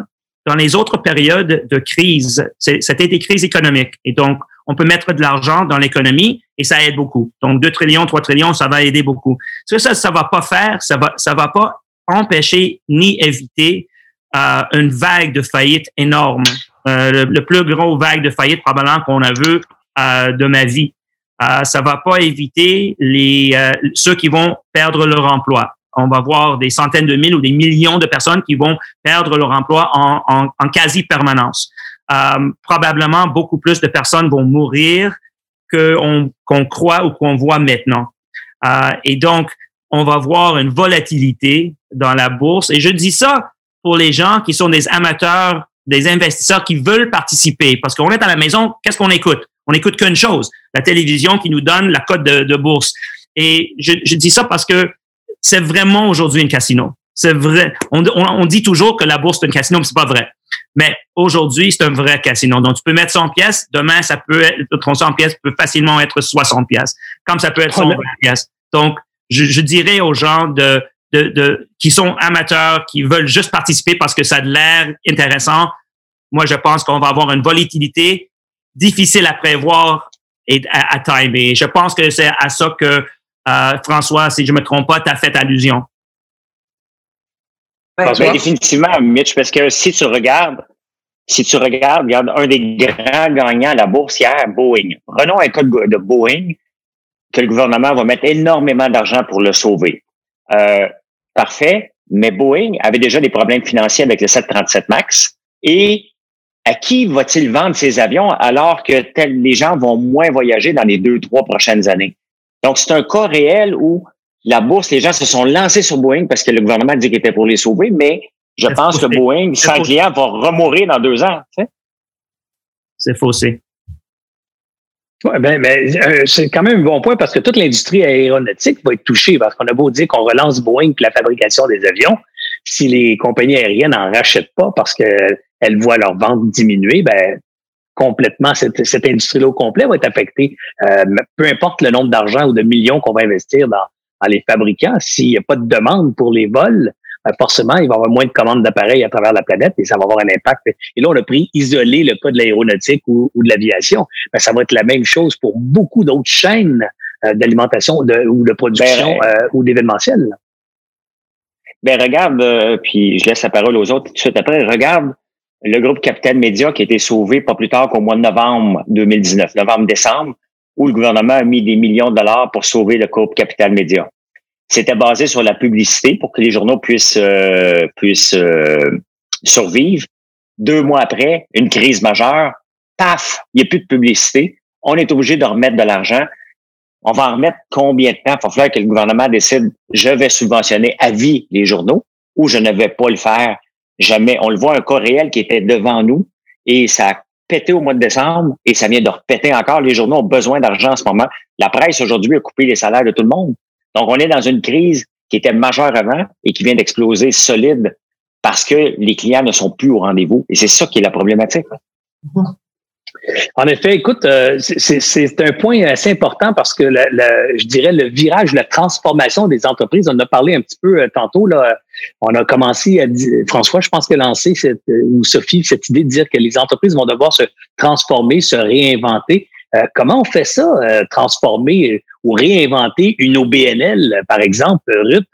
dans les autres périodes de crise, c'était des crises économiques. Et donc, on peut mettre de l'argent dans l'économie et ça aide beaucoup. Donc, 2 trillions, 3 trillions, ça va aider beaucoup. Que ça, ça va pas faire, ça va, ça va pas empêcher ni éviter euh, une vague de faillite énorme. Euh, le, plus gros vague de faillite probablement qu'on a vu euh, de ma vie. Euh, ça va pas éviter les euh, ceux qui vont perdre leur emploi. On va voir des centaines de mille ou des millions de personnes qui vont perdre leur emploi en, en, en quasi permanence. Euh, probablement beaucoup plus de personnes vont mourir qu'on croit ou qu'on voit maintenant. Euh, et donc, on va voir une volatilité dans la bourse. Et je dis ça pour les gens qui sont des amateurs, des investisseurs qui veulent participer. Parce qu'on est à la maison, qu'est-ce qu'on écoute? On écoute qu'une chose, la télévision qui nous donne la cote de, de bourse. Et je, je, dis ça parce que c'est vraiment aujourd'hui une casino. C'est vrai. On, on, dit toujours que la bourse est un casino, mais c'est pas vrai. Mais aujourd'hui, c'est un vrai casino. Donc, tu peux mettre 100 pièces. Demain, ça peut être, ton 100 pièces peut facilement être 60 pièces. Comme ça peut être 120 pièces. Donc, je, je, dirais aux gens de, de, de, qui sont amateurs, qui veulent juste participer parce que ça a l'air intéressant. Moi, je pense qu'on va avoir une volatilité difficile à prévoir et à, à time. Et je pense que c'est à ça que euh, François, si je me trompe pas, tu as fait allusion. Ben, définitivement, Mitch, parce que si tu regardes, si tu regardes, regarde un des grands gagnants à la bourse hier, Boeing. Prenons un cas de Boeing, que le gouvernement va mettre énormément d'argent pour le sauver. Euh, parfait, mais Boeing avait déjà des problèmes financiers avec le 737 MAX. Et à qui va-t-il vendre ses avions alors que les gens vont moins voyager dans les deux, trois prochaines années? Donc, c'est un cas réel où la bourse, les gens se sont lancés sur Boeing parce que le gouvernement dit qu'il était pour les sauver, mais je pense que Boeing, sans client, va remourir dans deux ans. C'est faussé. Ouais, ben, ben euh, c'est quand même un bon point parce que toute l'industrie aéronautique va être touchée parce qu'on a beau dire qu'on relance Boeing pour la fabrication des avions. Si les compagnies aériennes n'en rachètent pas parce qu'elles voient leur vente diminuer, ben, complètement, cette, cette industrie-là au complet va être affectée. Euh, peu importe le nombre d'argent ou de millions qu'on va investir dans, dans les fabricants, s'il n'y a pas de demande pour les vols, ben forcément, il va y avoir moins de commandes d'appareils à travers la planète et ça va avoir un impact. Et là, on a pris isolé le cas de l'aéronautique ou, ou, de l'aviation. Ben, ça va être la même chose pour beaucoup d'autres chaînes euh, d'alimentation de, ou de production ben, euh, ou d'événementiel. Ben regarde, euh, puis je laisse la parole aux autres tout de suite après. Regarde le groupe Capital Média qui a été sauvé pas plus tard qu'au mois de novembre 2019, novembre-décembre, où le gouvernement a mis des millions de dollars pour sauver le groupe Capital Média. C'était basé sur la publicité pour que les journaux puissent, euh, puissent euh, survivre. Deux mois après, une crise majeure, paf, il n'y a plus de publicité. On est obligé de remettre de l'argent. On va en remettre combien de temps? Il va falloir que le gouvernement décide, je vais subventionner à vie les journaux ou je ne vais pas le faire jamais. On le voit un cas réel qui était devant nous et ça a pété au mois de décembre et ça vient de repéter encore. Les journaux ont besoin d'argent en ce moment. La presse aujourd'hui a coupé les salaires de tout le monde. Donc, on est dans une crise qui était majeure avant et qui vient d'exploser solide parce que les clients ne sont plus au rendez-vous. Et c'est ça qui est la problématique. Mm-hmm. En effet, écoute, euh, c'est un point assez important parce que je dirais le virage, la transformation des entreprises, on en a parlé un petit peu euh, tantôt. Là, on a commencé à dire, François, je pense que lancé cette, euh, ou Sophie, cette idée de dire que les entreprises vont devoir se transformer, se réinventer. Euh, comment on fait ça, euh, transformer ou réinventer une OBNL, par exemple, Ruth?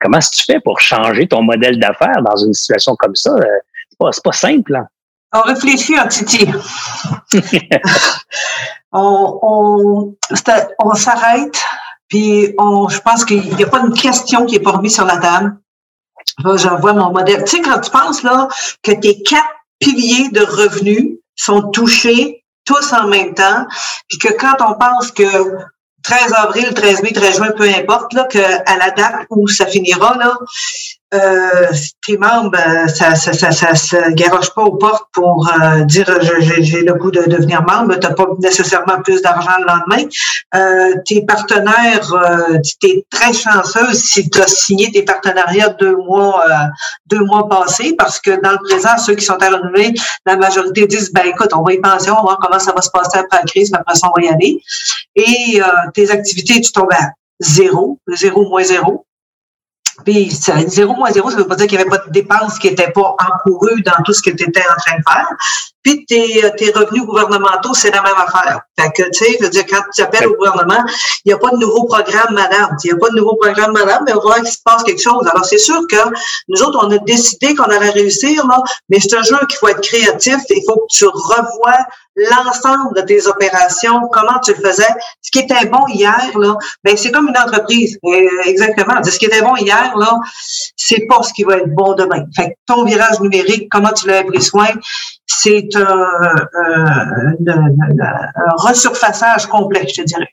comment est-ce que tu fais pour changer ton modèle d'affaires dans une situation comme ça? c'est pas, pas simple. Hein? On réfléchit, hein, Titi. on, on, on s'arrête, puis on, je pense qu'il n'y a pas une question qui est pas remise sur la table. J'envoie mon modèle. Tu sais, quand tu penses là que tes quatre piliers de revenus sont touchés tous en même temps, puis que quand on pense que 13 avril, 13 mai, 13 juin, peu importe, là, que à la date où ça finira, là, euh, tes membres, euh, ça, ça, ça, ça, se pas aux portes pour euh, dire j'ai le goût de devenir membre. Tu n'as pas nécessairement plus d'argent le lendemain. Euh, tes partenaires, euh, tu es très chanceuse si tu as signé tes partenariats deux mois euh, deux mois passés, parce que dans le présent, ceux qui sont à renouveler, la majorité disent ben écoute, on va y penser, on va voir comment ça va se passer après la crise, mais après ça, va y aller. Et tes activités, tu tombes à zéro, zéro moins zéro. Puis zéro moins zéro, ça veut pas dire qu'il n'y avait pas de dépenses qui n'étaient pas encourues dans tout ce que tu étais en train de faire. Puis tes, tes revenus gouvernementaux, c'est la même affaire. Fait que, tu sais, je veux dire, quand tu appelles au gouvernement, il n'y a pas de nouveau programme, madame. Il n'y a pas de nouveau programme, madame, mais on va qu'il se passe quelque chose. Alors, c'est sûr que nous autres, on a décidé qu'on allait réussir, là, mais c'est un jeu qu'il faut être créatif. Il faut que tu revoies l'ensemble de tes opérations, comment tu le faisais. Ce qui était bon hier, là, ben c'est comme une entreprise. Euh, exactement. Ce qui était bon hier, là, c'est pas ce qui va être bon demain. Fait ton virage numérique, comment tu l'as pris soin, c'est un, resurfaçage complet, je te dirais.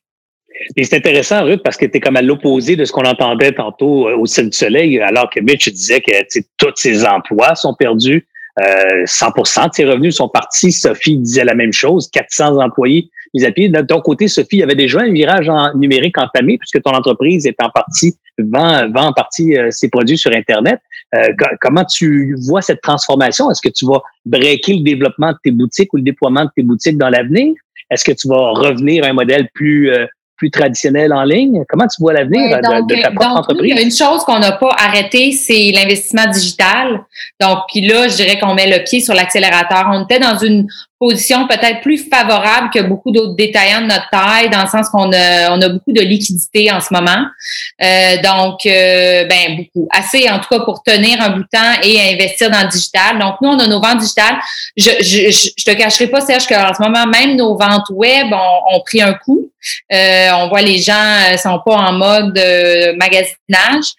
Et c'est intéressant, Ruth, parce que tu es comme à l'opposé de ce qu'on entendait tantôt euh, au ciel du soleil, alors que Mitch disait que tous ses emplois sont perdus. 100% de ses revenus sont partis. Sophie disait la même chose, 400 employés mis à pied. De ton côté, Sophie, il y avait déjà un virage en numérique entamé puisque ton entreprise est en partie vend, vend en partie euh, ses produits sur Internet. Euh, comment tu vois cette transformation? Est-ce que tu vas breaker le développement de tes boutiques ou le déploiement de tes boutiques dans l'avenir? Est-ce que tu vas revenir à un modèle plus euh, plus traditionnel en ligne? Comment tu vois l'avenir de, ta propre entreprise? une chose qu'on n'a pas arrêté, c'est l'investissement digital. Donc, puis là, je dirais qu'on met le pied sur l'accélérateur. On était dans une position peut-être plus favorable que beaucoup d'autres détaillants de notre taille, dans le sens qu'on a, on a beaucoup de liquidités en ce moment. Euh, donc, euh, ben beaucoup, assez en tout cas pour tenir un bout de temps et investir dans le digital. Donc, nous, on a nos ventes digitales. Je je, je, te cacherai pas, Serge, qu'en ce moment, même nos ventes web ont, ont pris un coup. Euh, on voit les gens sont pas en mode magasinage.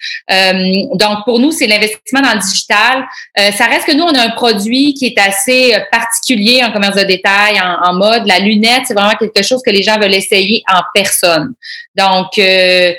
donc, pour nous, c'est l'investissement dans le digital. ça reste que nous, on a un produit qui est assez particulier en commerce de détail en, mode. La lunette, c'est vraiment quelque chose que les gens veulent essayer en personne. Donc, euh,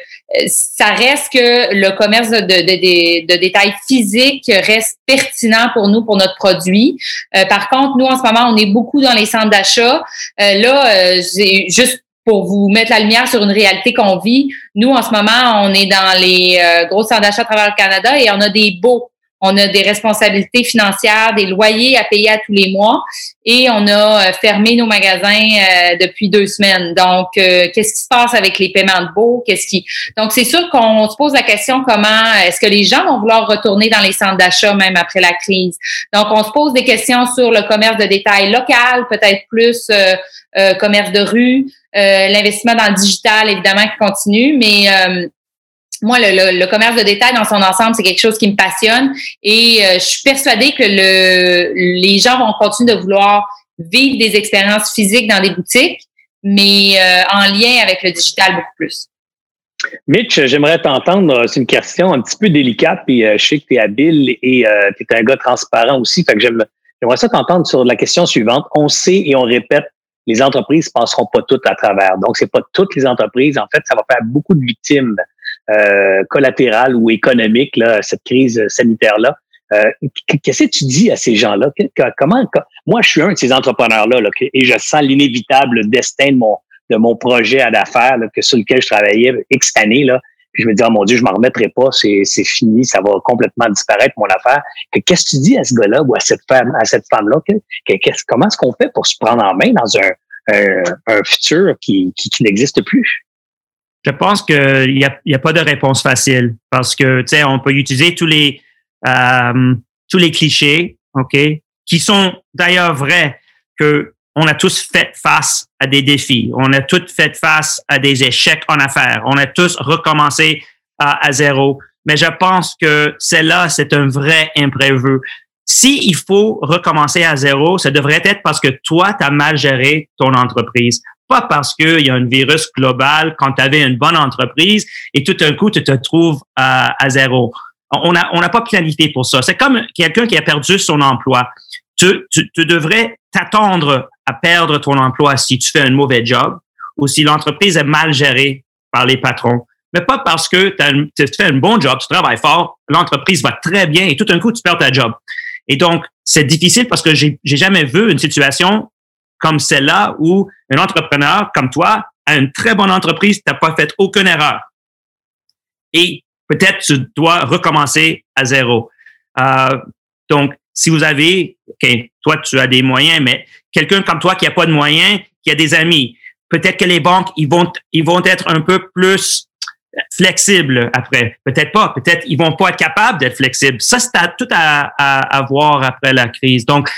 ça reste que le commerce de, de, de, reste pertinent pour nous, pour notre produit. Euh, par contre, nous, en ce moment, on est beaucoup dans les centres d'achat. Euh, là, juste pour vous mettre la lumière sur une réalité qu'on vit. Nous, en ce moment, on est dans les gros centres d'achat à travers le Canada et on a des beaux on a des responsabilités financières, des loyers à payer à tous les mois et on a euh, fermé nos magasins euh, depuis deux semaines. Donc, euh, qu'est-ce qui se passe avec les paiements de baux? Qu'est-ce qui Donc, c'est sûr qu'on se pose la question comment est-ce que les gens vont vouloir retourner dans les centres d'achat même après la crise? Donc, on se pose des questions sur le commerce de détail local, peut-être plus commerce de rue, l'investissement dans le digital, évidemment, qui continue, mais moi, le, commerce de détail dans son ensemble, c'est quelque chose qui me passionne et euh, je suis persuadée que le, les gens vont continuer de vouloir vivre des expériences physiques dans des boutiques, mais euh, en lien avec le digital beaucoup plus. Mitch, j'aimerais t'entendre. C'est une question un petit peu délicate, puis euh, je sais que tu es habile et tu es un gars transparent aussi. Fait que j'aimerais ça t'entendre sur la question suivante. On sait et on répète les entreprises passeront pas toutes à travers. Donc, c'est pas toutes les entreprises. En fait, ça va faire beaucoup de victimes euh, collatérales ou économiques, là, cette crise sanitaire-là. Euh, Qu'est-ce que tu dis à ces gens-là? Comment, moi, je suis un de ces entrepreneurs-là là, et je sens l'inévitable destin de mon, de mon projet à d'affaires que sur lequel je travaillais X années. Là, puis je me dis, oh mon Dieu, je m'en remettrai pas, c'est fini, ça va complètement disparaître, mon affaire. Qu'est-ce que tu dis à ce gars-là ou à cette femme, à cette femme-là? comment est-ce qu'on fait pour se prendre en main dans un, un, futur qui, qui, n'existe plus? Je pense qu'il n'y a, y a pas de réponse facile parce que, tu sais, on peut utiliser tous les, euh, tous les clichés, OK, qui sont d'ailleurs vrais que on a tous fait face à des défis. On a tous fait face à des échecs en affaires. On a tous recommencé à, zéro. Mais je pense que celle-là, c'est un vrai imprévu. Si faut recommencer à zéro, ça devrait être parce que toi, tu as mal géré ton entreprise. Pas parce qu'il y a un virus global quand tu avais une bonne entreprise et tout d'un coup, tu te trouves à, zéro. On n'a on a pas planifié pour ça. C'est comme quelqu'un qui a perdu son emploi tu, tu, devrais t'attendre à perdre ton emploi si tu fais un mauvais job ou si l'entreprise est mal gérée par les patrons. Mais pas parce que tu fais un bon job, tu travailles fort, l'entreprise va très bien et tout d'un coup, tu perds ta job. Et donc, c'est difficile parce que j'ai jamais vu une situation comme celle-là où un entrepreneur comme toi a une très bonne entreprise, tu n'as pas fait aucune erreur. Et peut-être tu dois recommencer à zéro. Euh, donc, si vous avez, toi, tu as des moyens, mais quelqu'un comme toi qui a pas de moyens, qui a des amis, peut-être que les banques, ils vont, ils vont être un peu plus flexibles après. Peut-être pas. Peut-être ils vont pas être capables d'être flexibles. Ça, c'est tout à, à, à, voir après la crise. Donc,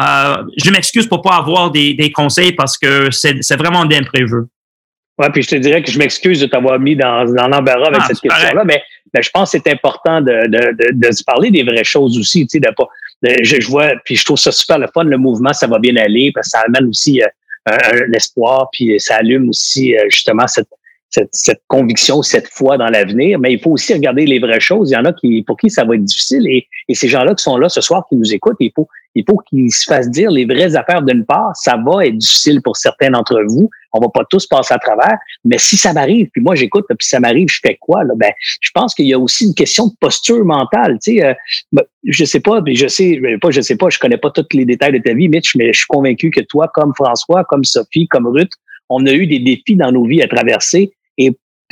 euh, je m'excuse pour pas avoir des, des conseils parce que c'est vraiment d'imprévu. Ouais, puis je te dirais que je m'excuse de t'avoir mis dans, dans l'embarras avec ah, cette question-là, mais, je pense que c'est important de, de, de, de, se parler des vraies choses aussi, tu sais, de pas, je, je, vois, puis je trouve ça super le fun, le mouvement, ça va bien aller, parce que ça amène aussi euh, un, espoir, puis ça allume aussi euh, justement cette, cette, cette, conviction, cette foi dans l'avenir, mais il faut aussi regarder les vraies choses. Il y en a qui, pour qui ça va être difficile et, et ces gens-là qui sont là ce soir, qui nous écoutent, il faut, il faut qu'ils se fassent dire les vraies affaires d'une part. Ça va être difficile pour certains d'entre vous. On va pas tous passer à travers, mais si ça m'arrive, puis moi j'écoute, puis ça m'arrive, je fais quoi là? Ben, je pense qu'il y a aussi une question de posture mentale. Tu sais, euh, ben, je sais pas, je sais pas, je sais pas, je connais pas tous les détails de ta vie, Mitch, mais je suis convaincu que toi, comme François, comme Sophie, comme Ruth, on a eu des défis dans nos vies à traverser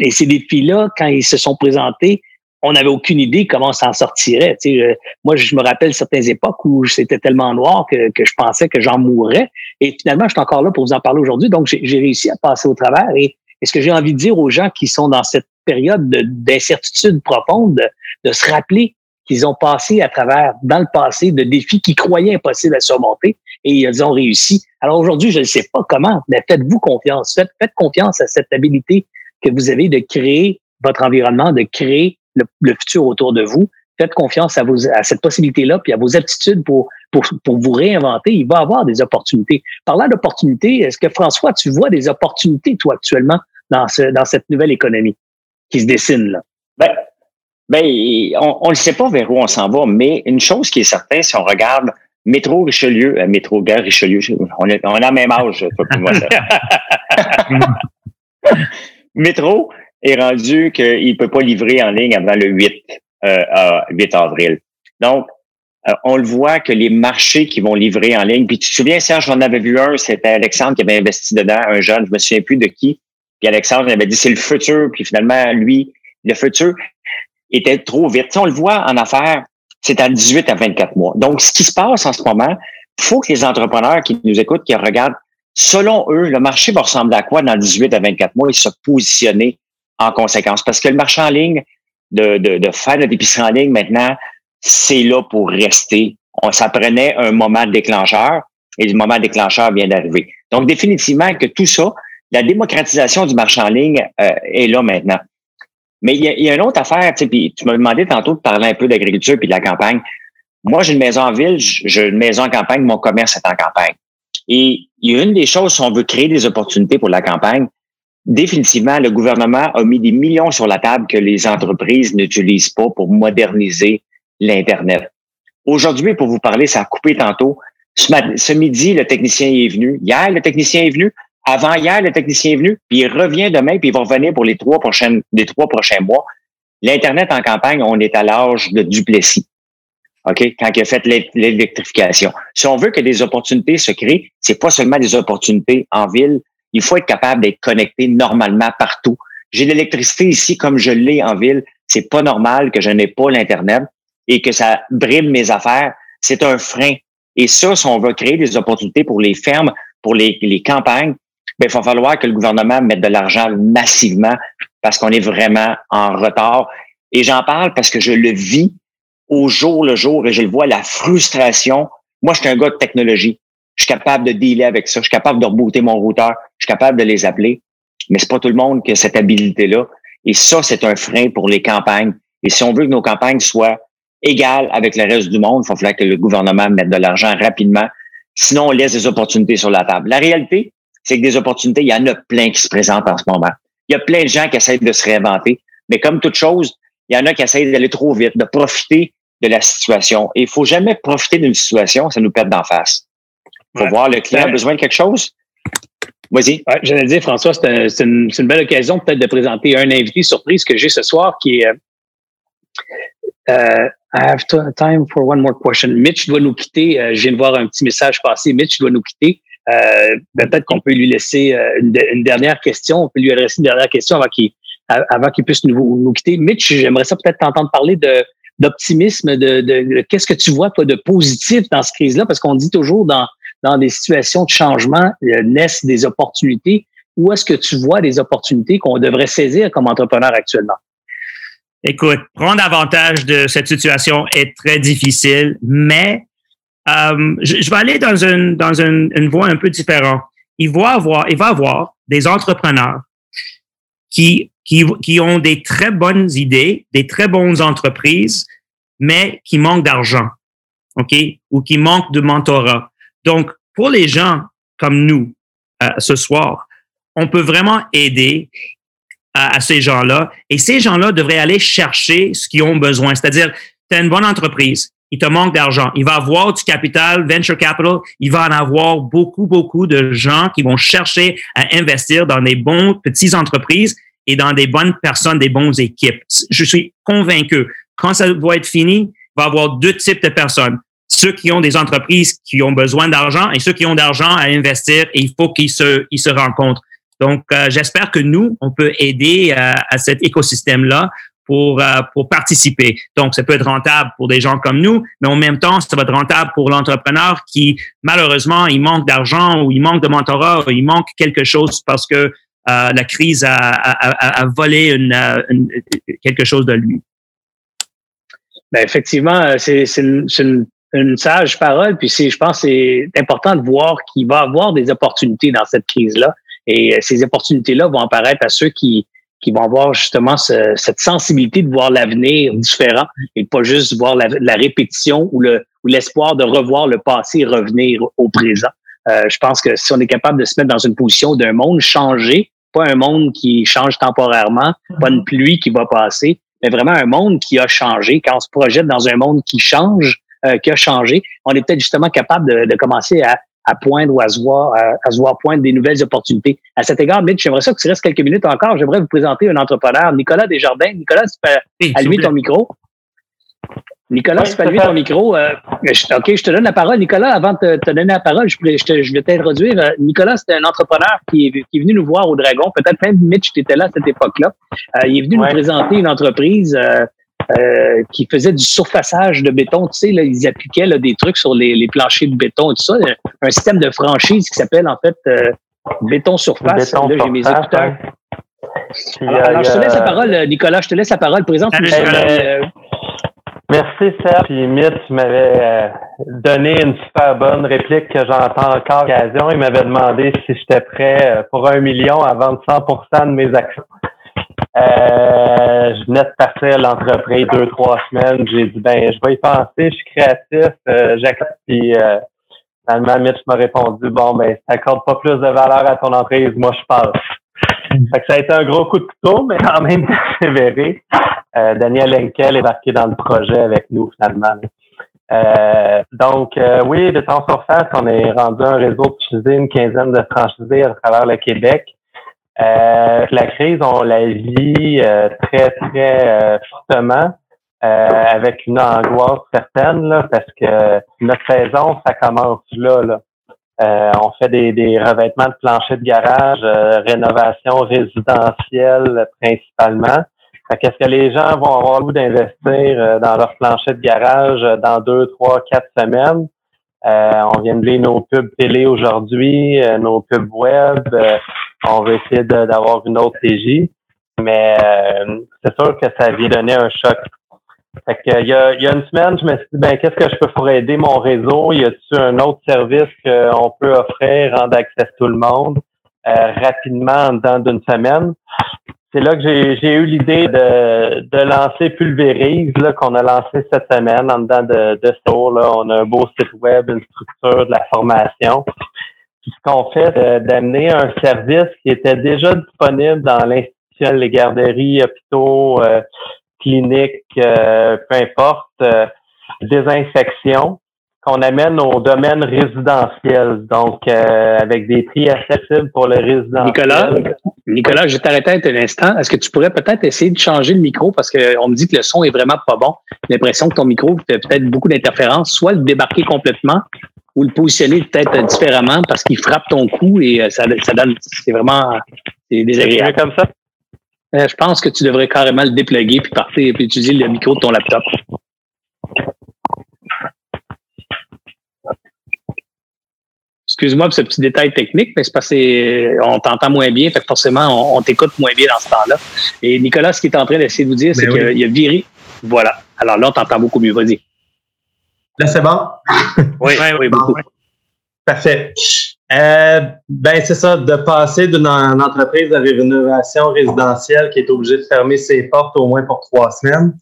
et, et ces défis-là, quand ils se sont présentés, on n'avait aucune idée comment s'en sortirait. Tu sais, moi, je me rappelle certaines époques où c'était tellement noir que, que, je pensais que j'en mourrais. Et finalement, je suis encore là pour vous en parler aujourd'hui. Donc, j'ai réussi à passer au travers. Et, ce que j'ai envie de dire aux gens qui sont dans cette période d'incertitude profonde, de, de, se rappeler qu'ils ont passé à travers, dans le passé, de défis qu'ils croyaient impossibles à surmonter et ils ont réussi. Alors aujourd'hui, je ne sais pas comment, mais faites-vous confiance. Faites, faites confiance à cette habilité que vous avez de créer votre environnement, de créer le, futur autour de vous. Faites confiance à, vos, à cette possibilité-là, puis à vos aptitudes pour, pour, pour vous réinventer. Il va y avoir des opportunités. Parlant d'opportunités, est-ce que François, tu vois des opportunités, toi, actuellement, dans, ce, dans cette nouvelle économie qui se dessine là? Ben, ben on ne sait pas vers où on s'en va, mais une chose qui est certaine, si on regarde Métro Richelieu, euh, Métro Gare Richelieu, on, est, on a le même âge, toi moi. Métro, est rendu qu'il ne peut pas livrer en ligne avant le 8, euh, 8 avril. Donc, euh, on le voit que les marchés qui vont livrer en ligne, puis tu te souviens, Serge, j'en avais vu un, c'était Alexandre qui avait investi dedans, un jeune, je me souviens plus de qui. Puis Alexandre avait dit c'est le futur, puis finalement, lui, le futur était trop vite. on le voit en affaires, c'est à 18 à 24 mois. Donc, ce qui se passe en ce moment, faut que les entrepreneurs qui nous écoutent, qui regardent, selon eux, le marché va ressembler à quoi dans 18 à 24 mois et se positionner en conséquence? Parce que le marché en ligne, de, de, de faire de l'épicerie en ligne maintenant, c'est là pour rester. On, ça prenait un moment déclencheur et le moment déclencheur vient d'arriver. Donc, définitivement que tout ça, la démocratisation du marché en ligne euh, est là maintenant. Mais il y a, une autre affaire, tu puis tu m'as demandé tantôt de parler un peu d'agriculture puis de la campagne. Moi, j'ai une maison en ville, j'ai une maison en campagne, mon commerce est en campagne. Et il y a une des choses, si on veut créer des opportunités pour la campagne, définitivement, le gouvernement a mis des millions sur la table que les entreprises n'utilisent pas pour moderniser l'Internet. Aujourd'hui, pour vous parler, ça a coupé tantôt. Ce, midi, le technicien est venu. Hier, le technicien est venu. Avant hier, le technicien est venu. Puis il revient demain, puis il va revenir pour les trois prochaines, les trois prochains mois. L'Internet en campagne, on est à l'âge de Duplessis. OK? Quand il a fait l'électrification. Si on veut que des opportunités se créent, c'est pas seulement des opportunités en ville, il faut être capable d'être connecté normalement partout. J'ai l'électricité ici comme je l'ai en ville. C'est pas normal que je n'ai pas l'Internet et que ça brime mes affaires. C'est un frein. Et ça, si on veut créer des opportunités pour les fermes, pour les, campagnes, ben, il va falloir que le gouvernement mette de l'argent massivement parce qu'on est vraiment en retard. Et j'en parle parce que je le vis au jour le jour et je le vois, la frustration. Moi, je suis un gars de technologie. Je suis capable de dealer avec ça. Je suis capable de rebooter mon routeur. Je suis capable de les appeler. Mais c'est pas tout le monde qui a cette habilité-là. Et ça, c'est un frein pour les campagnes. Et si on veut que nos campagnes soient égales avec le reste du monde, il va falloir que le gouvernement mette de l'argent rapidement. Sinon, on laisse des opportunités sur la table. La réalité, c'est que des opportunités, il y en a plein qui se présentent en ce moment. Il y a plein de gens qui essayent de se réinventer. Mais comme toute chose, il y en a qui essayent d'aller trop vite, de profiter de la situation. Et il faut jamais profiter d'une situation, ça nous pète d'en face. Pour voir le client a besoin de quelque chose? Vas-y. Ouais, J'allais dire, François, c'est une, une, belle occasion peut-être de présenter un invité surprise que j'ai ce soir qui est euh, euh I have time for one more question. Mitch doit nous quitter. Euh, je viens de voir un petit message passer. Mitch doit nous quitter. Euh, peut-être qu'on peut lui laisser une, une, dernière question. On peut lui adresser une dernière question avant qu'il avant qu'il puisse nous, nous quitter. Mitch, j'aimerais ça peut-être t'entendre parler de d'optimisme, de, qu'est-ce que tu vois toi de positif dans cette crise-là, parce qu'on dit toujours dans des situations de changement euh, naissent des opportunités. Où est-ce que tu vois des opportunités qu'on devrait saisir comme entrepreneur actuellement? Écoute, prendre avantage de cette situation est très difficile, mais euh, je, vais aller dans une voie un peu différente. Il va avoir, avoir des entrepreneurs qui, qui, ont des très bonnes idées, des très bonnes entreprises, mais qui manquent d'argent, ok, ou qui manquent de mentorat. Donc, pour les gens comme nous euh, ce soir, on peut vraiment aider à, à ces gens-là. Et ces gens-là devraient aller chercher ce qu'ils ont besoin. C'est-à-dire, tu as une bonne entreprise, il te manque d'argent. Il va avoir du capital, venture capital. Il va en avoir beaucoup, beaucoup de gens qui vont chercher à investir dans des bons petites entreprises et dans des bonnes personnes, des bonnes équipes. Je suis convaincu. Quand ça va être fini, il va y avoir deux types de personnes. Ceux qui ont des entreprises qui ont besoin d'argent et ceux qui ont d'argent à investir et il faut qu'ils se, ils se rencontrent. Donc, euh, j'espère que nous, on peut aider euh, à cet écosystème-là pour, euh, pour participer. Donc, ça peut être rentable pour des gens comme nous, mais en même temps, ça va être rentable pour l'entrepreneur qui, malheureusement, il manque d'argent ou il manque de mentorat ou il manque quelque chose parce que euh, la crise a, volé une, quelque chose de lui. Ben effectivement, c'est une, sage parole. Puis je pense c'est important de voir qu'il va y avoir des opportunités dans cette crise-là. Et ces opportunités-là vont apparaître à ceux qui, vont avoir justement cette sensibilité de voir l'avenir différent et pas juste voir la, répétition ou ou l'espoir de revoir le passé revenir au présent. Euh, je pense que si on est capable de se mettre dans une position d'un monde changé, pas un monde qui change temporairement, pas une pluie qui va passer, mais vraiment un monde qui a changé. Quand on se projette dans un monde qui change, euh, qui a changé, on est peut-être justement capable de, de commencer à à poindre ou à se voir, à, se voir poindre des nouvelles opportunités. À cet égard, Mitch, j'aimerais ça que tu restes quelques minutes encore. J'aimerais vous présenter un entrepreneur, Nicolas Desjardins. Nicolas, tu peux allumer ton micro. Nicolas, tu peux allumer ton micro. Euh, OK, je te donne la parole. Nicolas, avant de te, donner la parole, je, je, vais t'introduire. Euh, Nicolas, c'est un entrepreneur qui est, qui est, venu nous voir au Dragon. Peut-être même Mitch, tu étais là à cette époque-là. Euh, il est venu nous présenter une entreprise euh, qui faisait du surfaçage de béton. Tu sais, là, ils appliquaient là, des trucs sur les, les, planchers de béton et tout ça. Un système de franchise qui s'appelle en fait euh, béton surface. Béton là, j'ai mes écouteurs. Alors, alors, je te laisse la parole, Nicolas. Je te laisse la parole. Présente. Euh, Merci, Serge. Puis, Mitch m'avait donné une super bonne réplique que j'entends encore occasion. Il m'avait demandé si j'étais prêt pour un million à vendre 100% de mes actions. Euh, je venais de partir l'entreprise deux, trois semaines. J'ai dit, ben, je vais y penser, je suis créatif, euh, j'accepte. Puis, euh, finalement, Mitch m'a répondu, bon, ben, ça accorde pas plus de valeur à ton entreprise, moi, je passe. Fait que ça a été un gros coup de couteau, mais quand même persévéré. Euh, Daniel Henkel est marqué dans le projet avec nous, finalement. Euh, donc, euh, oui, de temps sur face, on est rendu un réseau de une quinzaine de franchisés à travers le Québec. Euh, la crise, on la vit euh, très, très euh, fortement, avec une angoisse certaine, là, parce que notre saison, ça commence là. là. on fait des, des, revêtements de plancher de garage, rénovation résidentielle principalement. Qu'est-ce que les gens vont avoir le goût d'investir dans leur plancher de garage dans deux, trois, quatre semaines? Euh, on vient de lire nos pubs télé aujourd'hui, euh, nos pubs web. Euh, on va essayer d'avoir une autre TJ. Mais c'est sûr que ça vient donner un choc. Fait que, il, y a, il y a une semaine, je me suis dit, ben, qu'est-ce que je peux pour aider mon réseau? Y a-t-il un autre service qu'on peut offrir, rendre accès à tout le monde rapidement dans d'une semaine? C'est là que j'ai eu l'idée de, de lancer Pulvérise, là, qu'on a lancé cette semaine en dedans de, de store. Là. On a un beau site web, une structure de la formation. Ce qu'on fait, c'est d'amener un service qui était déjà disponible dans l'institution, les garderies, hôpitaux, euh, cliniques, euh, peu importe, euh, désinfection, qu'on amène au domaine résidentiel, donc euh, avec des prix accessibles pour le résidentiel. Nicolas, Nicolas, je t'arrêter un instant. Est-ce que tu pourrais peut-être essayer de changer le micro parce qu'on me dit que le son est vraiment pas bon. J'ai l'impression que ton micro fait peut-être beaucoup d'interférences. Soit le débarquer complètement ou le positionner peut-être différemment parce qu'il frappe ton cou et euh, ça, ça donne, c'est vraiment désagréable. comme ça? Euh, je pense que tu devrais carrément le dépluguer puis partir puis utiliser le micro de ton laptop. Excuse-moi pour ce petit détail technique, mais c'est parce qu'on t'entend moins bien, fait que forcément, on, t'écoute moins bien dans ce temps-là. Et Nicolas, ce qu'il est en train d'essayer de vous dire, c'est ben qu'il a viré. Voilà. Alors là, on t'entend beaucoup mieux. Vas-y. Là, c'est bon? Oui, oui, beaucoup. Parfait. Euh, ben, c'est ça, de passer d'une entreprise de rénovation résidentielle qui est obligée de fermer ses portes au moins pour trois semaines.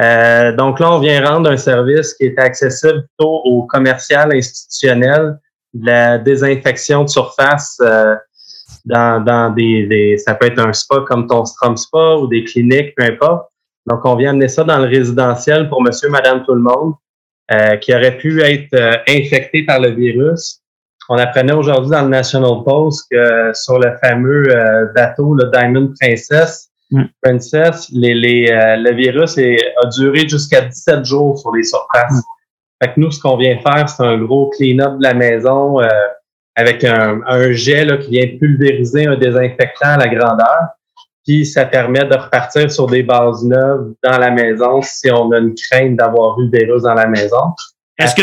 Euh, donc là, on vient rendre un service qui est accessible plutôt au commercial institutionnel, de la désinfection de surface euh, dans, dans des, des, ça peut être un spa comme ton Strom Spa ou des cliniques, peu importe. Donc, on vient amener ça dans le résidentiel pour monsieur, madame, tout le monde, euh, qui aurait pu être euh, infecté par le virus. On apprenait aujourd'hui dans le National Post que sur le fameux euh, bateau, le Diamond Princess, mm. Princess, les, les, le virus est, a duré jusqu'à 17 jours sur les surfaces. Mm. Fait que nous, ce qu'on vient faire, c'est un gros clean-up de la maison avec un, un jet là, qui vient pulvériser un désinfectant à la grandeur. Puis ça permet de repartir sur des bases neuves dans la maison si on a une crainte d'avoir eu des virus dans la maison. Est-ce que,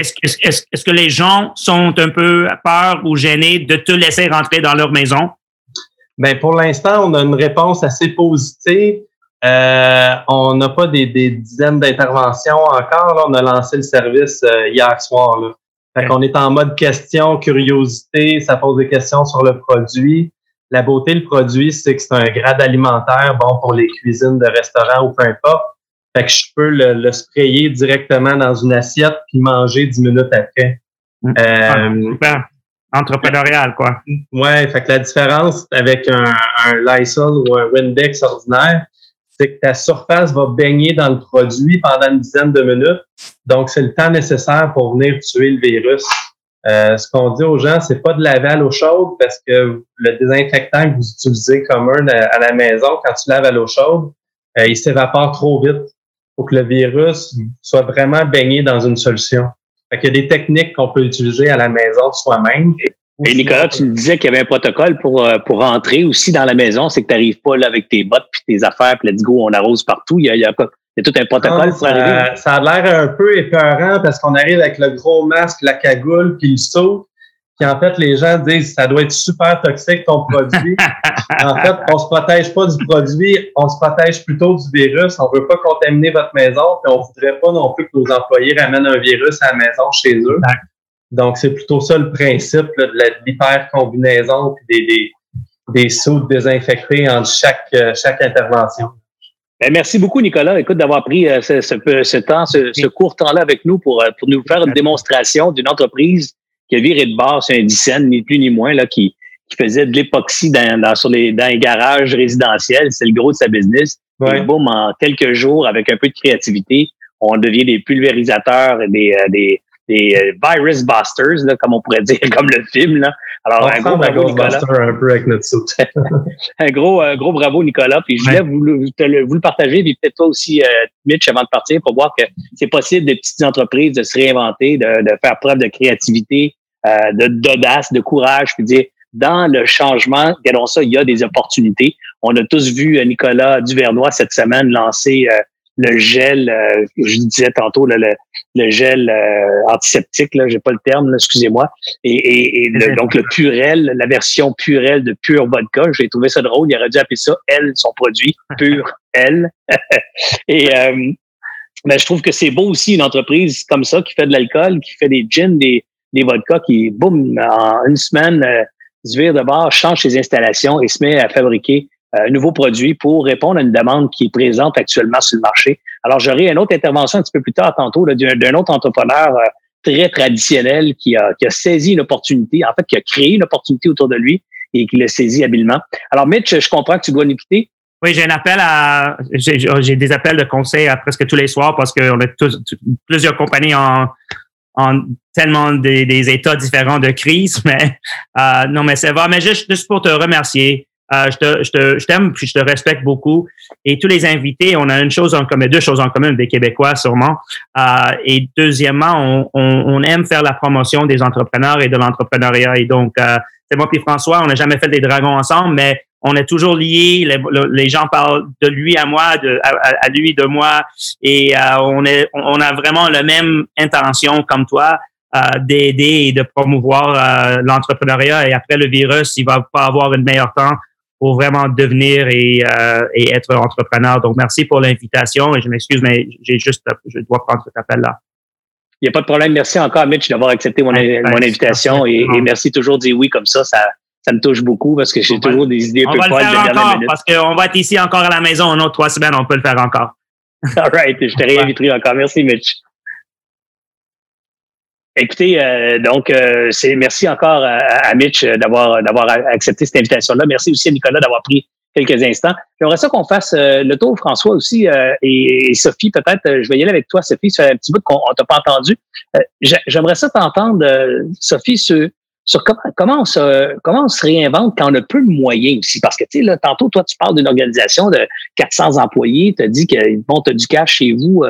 est-ce, est-ce, que les gens sont un peu peur ou gênés de te laisser rentrer dans leur maison? Ben pour l'instant, on a une réponse assez positive. Euh, on n'a pas des, des dizaines d'interventions encore. Là. On a lancé le service euh, hier soir. Là. Fait qu'on est en mode question, curiosité, ça pose des questions sur le produit. La beauté, le produit, c'est que c'est un grade alimentaire bon pour les cuisines de restaurants ou peu importe. Fait que je peux le, sprayer directement dans une assiette puis manger dix minutes après. Mmh. Euh, super. Entrepreneurial, quoi. Ouais, fait que la différence avec un, un Lysol ou un Windex ordinaire, c'est que ta surface va baigner dans le produit pendant une dizaine de minutes. Donc, c'est le temps nécessaire pour venir tuer le virus. Euh, ce qu'on dit aux gens, c'est pas de laver à l'eau chaude parce que le désinfectant que vous utilisez commun à la maison, quand tu laves à l'eau chaude, euh, il s'évapore trop vite pour que le virus soit vraiment baigné dans une solution. Fait qu'il y a des techniques qu'on peut utiliser à la maison soi-même. Et Nicolas, tu me disais qu'il y avait un protocole pour, euh, pour rentrer aussi dans la maison, c'est que tu n'arrives pas là avec tes bottes puis tes affaires, puis let's go, on arrose partout. Il y a, il y a, tout un protocole pour arriver. Ça a l'air un peu épeurant parce qu'on arrive avec le gros masque, la cagoule, puis le saut. Puis en fait, les gens disent ça doit être super toxique ton produit. en fait, on se protège pas du produit, on se protège plutôt du virus. On veut pas contaminer votre maison, puis on voudrait pas non plus que nos employés ramènent un virus à la maison chez eux. Donc, c'est plutôt ça le principe de l'hyper-combinaison des, des, des sauts désinfectés entre chaque, euh, chaque intervention. Ben, merci beaucoup, Nicolas. Écoute, d'avoir pris euh, ce, ce, temps, ce, court temps-là avec nous pour, euh, pour nous faire une démonstration d'une entreprise qui a viré de bord sur un dixaine, ni plus ni moins, là, qui, qui faisait de l'époxy dans, dans, sur les, dans les garages résidentiels. C'est le gros de sa business. Et boum, en quelques jours, avec un peu de créativité, on devient des pulvérisateurs, des, des, des euh, virus busters, là, comme on pourrait dire, comme le film. Là. Alors, un gros bravo, Nicolas. Un peu avec notre un gros, euh, gros bravo, Nicolas. Puis je voulais vous, le, vous le partager, puis peut-être toi aussi, euh, Mitch, avant de partir, pour voir que c'est possible des petites entreprises de se réinventer, de, de faire preuve de créativité, euh, d'audace, de, courage, puis dire dans le changement, regardons ça, il y a des opportunités. On a tous vu Nicolas Duvernois cette semaine lancer le gel, euh, je disais tantôt, le, le, gel euh, antiseptique, là, j'ai pas le terme, excusez-moi. Et, et, donc le Purel, la version Purel de Pure Vodka, j'ai trouvé ça drôle. Il aurait dû appeler ça elle, son produit, Pure elle. et euh, ben, je trouve que c'est beau aussi une entreprise comme ça qui fait de l'alcool, qui fait des gins, des, des vodkas, qui, boum, en une semaine, euh, se vire de bord, change ses installations et se met à fabriquer euh, un nouveau produit pour répondre à une demande qui est présente actuellement sur le marché. Alors, j'aurai une autre intervention un petit peu plus tard tantôt d'un autre entrepreneur euh, très traditionnel qui a, qui a saisi une opportunité, en fait, qui a créé une opportunité autour de lui et qui l'a saisi habilement. Alors, Mitch, je comprends que tu dois nous quitter. Oui, j'ai un appel à, j'ai des appels de conseil à presque tous les soirs parce qu'on a tous, plusieurs compagnies en, en tellement des, des, états différents de crise, mais euh, non, mais c'est vrai. Mais juste, juste pour te remercier, euh, je te, je te, je t'aime puis je te respecte beaucoup. Et tous les invités, on a une chose en commun, deux choses en commun, des Québécois sûrement. Euh, et deuxièmement, on, on, on, aime faire la promotion des entrepreneurs et de l'entrepreneuriat. Et donc, euh, c'est moi puis François, on n'a jamais fait des dragons ensemble, mais on est toujours liés. Les, les gens parlent de lui à moi, de, à, lui de moi, et euh, on est, on a vraiment la même intention comme toi. Euh, d'aider et de promouvoir euh, l'entrepreneuriat et après le virus, il va pas avoir une meilleur temps pour vraiment devenir et, euh, et être entrepreneur. Donc, merci pour l'invitation et je m'excuse, mais j'ai juste, je dois prendre cet appel-là. Il n'y a pas de problème. Merci encore, Mitch, d'avoir accepté mon, mon invitation et, et, merci toujours de dire oui comme ça. Ça, ça me touche beaucoup parce que j'ai toujours des idées un peu folles de dernière minute. Parce qu'on va être ici encore à la maison en trois semaines, on peut le faire encore. All right, je te réinviterai encore. Merci, Mitch. Écoutez, euh, donc euh, c'est merci encore à, à Mitch d'avoir d'avoir accepté cette invitation-là. Merci aussi à Nicolas d'avoir pris quelques instants. J'aimerais ça qu'on fasse euh, le tour, François aussi, euh, et, Sophie, peut-être, euh, je vais y aller avec toi, Sophie, ça fait un petit bout qu'on t'a pas entendu. J'aimerais ça t'entendre, Sophie, sur, sur comment, on se, comment on se réinvente quand on a peu de moyens aussi? Parce que, tu sais, là, tantôt, toi, tu parles d'une organisation de 400 employés, tu as dit qu'ils as du cash chez vous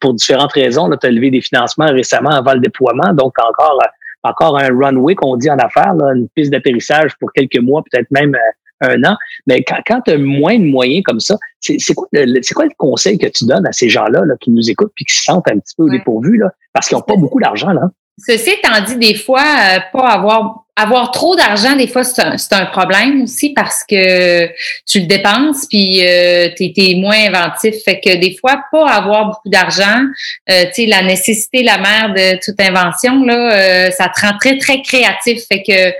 pour différentes raisons. Tu as levé des financements récemment avant le déploiement, donc encore encore un runway qu'on dit en affaires, une piste d'atterrissage pour quelques mois, peut-être même un an. Mais quand, quand tu as moins de moyens comme ça, c'est quoi, le, quoi le conseil que tu donnes à ces gens-là là, qui nous écoutent puis qui se sentent un petit peu au dépourvu là, parce qu'ils n'ont pas beaucoup d'argent là? Ceci étant dit, des fois, euh, pas avoir avoir trop d'argent, des fois, c'est un, un, problème aussi parce que tu le dépenses puis euh, tu es, moins inventif. Fait que des fois, pas avoir beaucoup d'argent, euh, tu sais, la nécessité, la mère de toute invention, là, euh, ça te rend très, très créatif. Fait que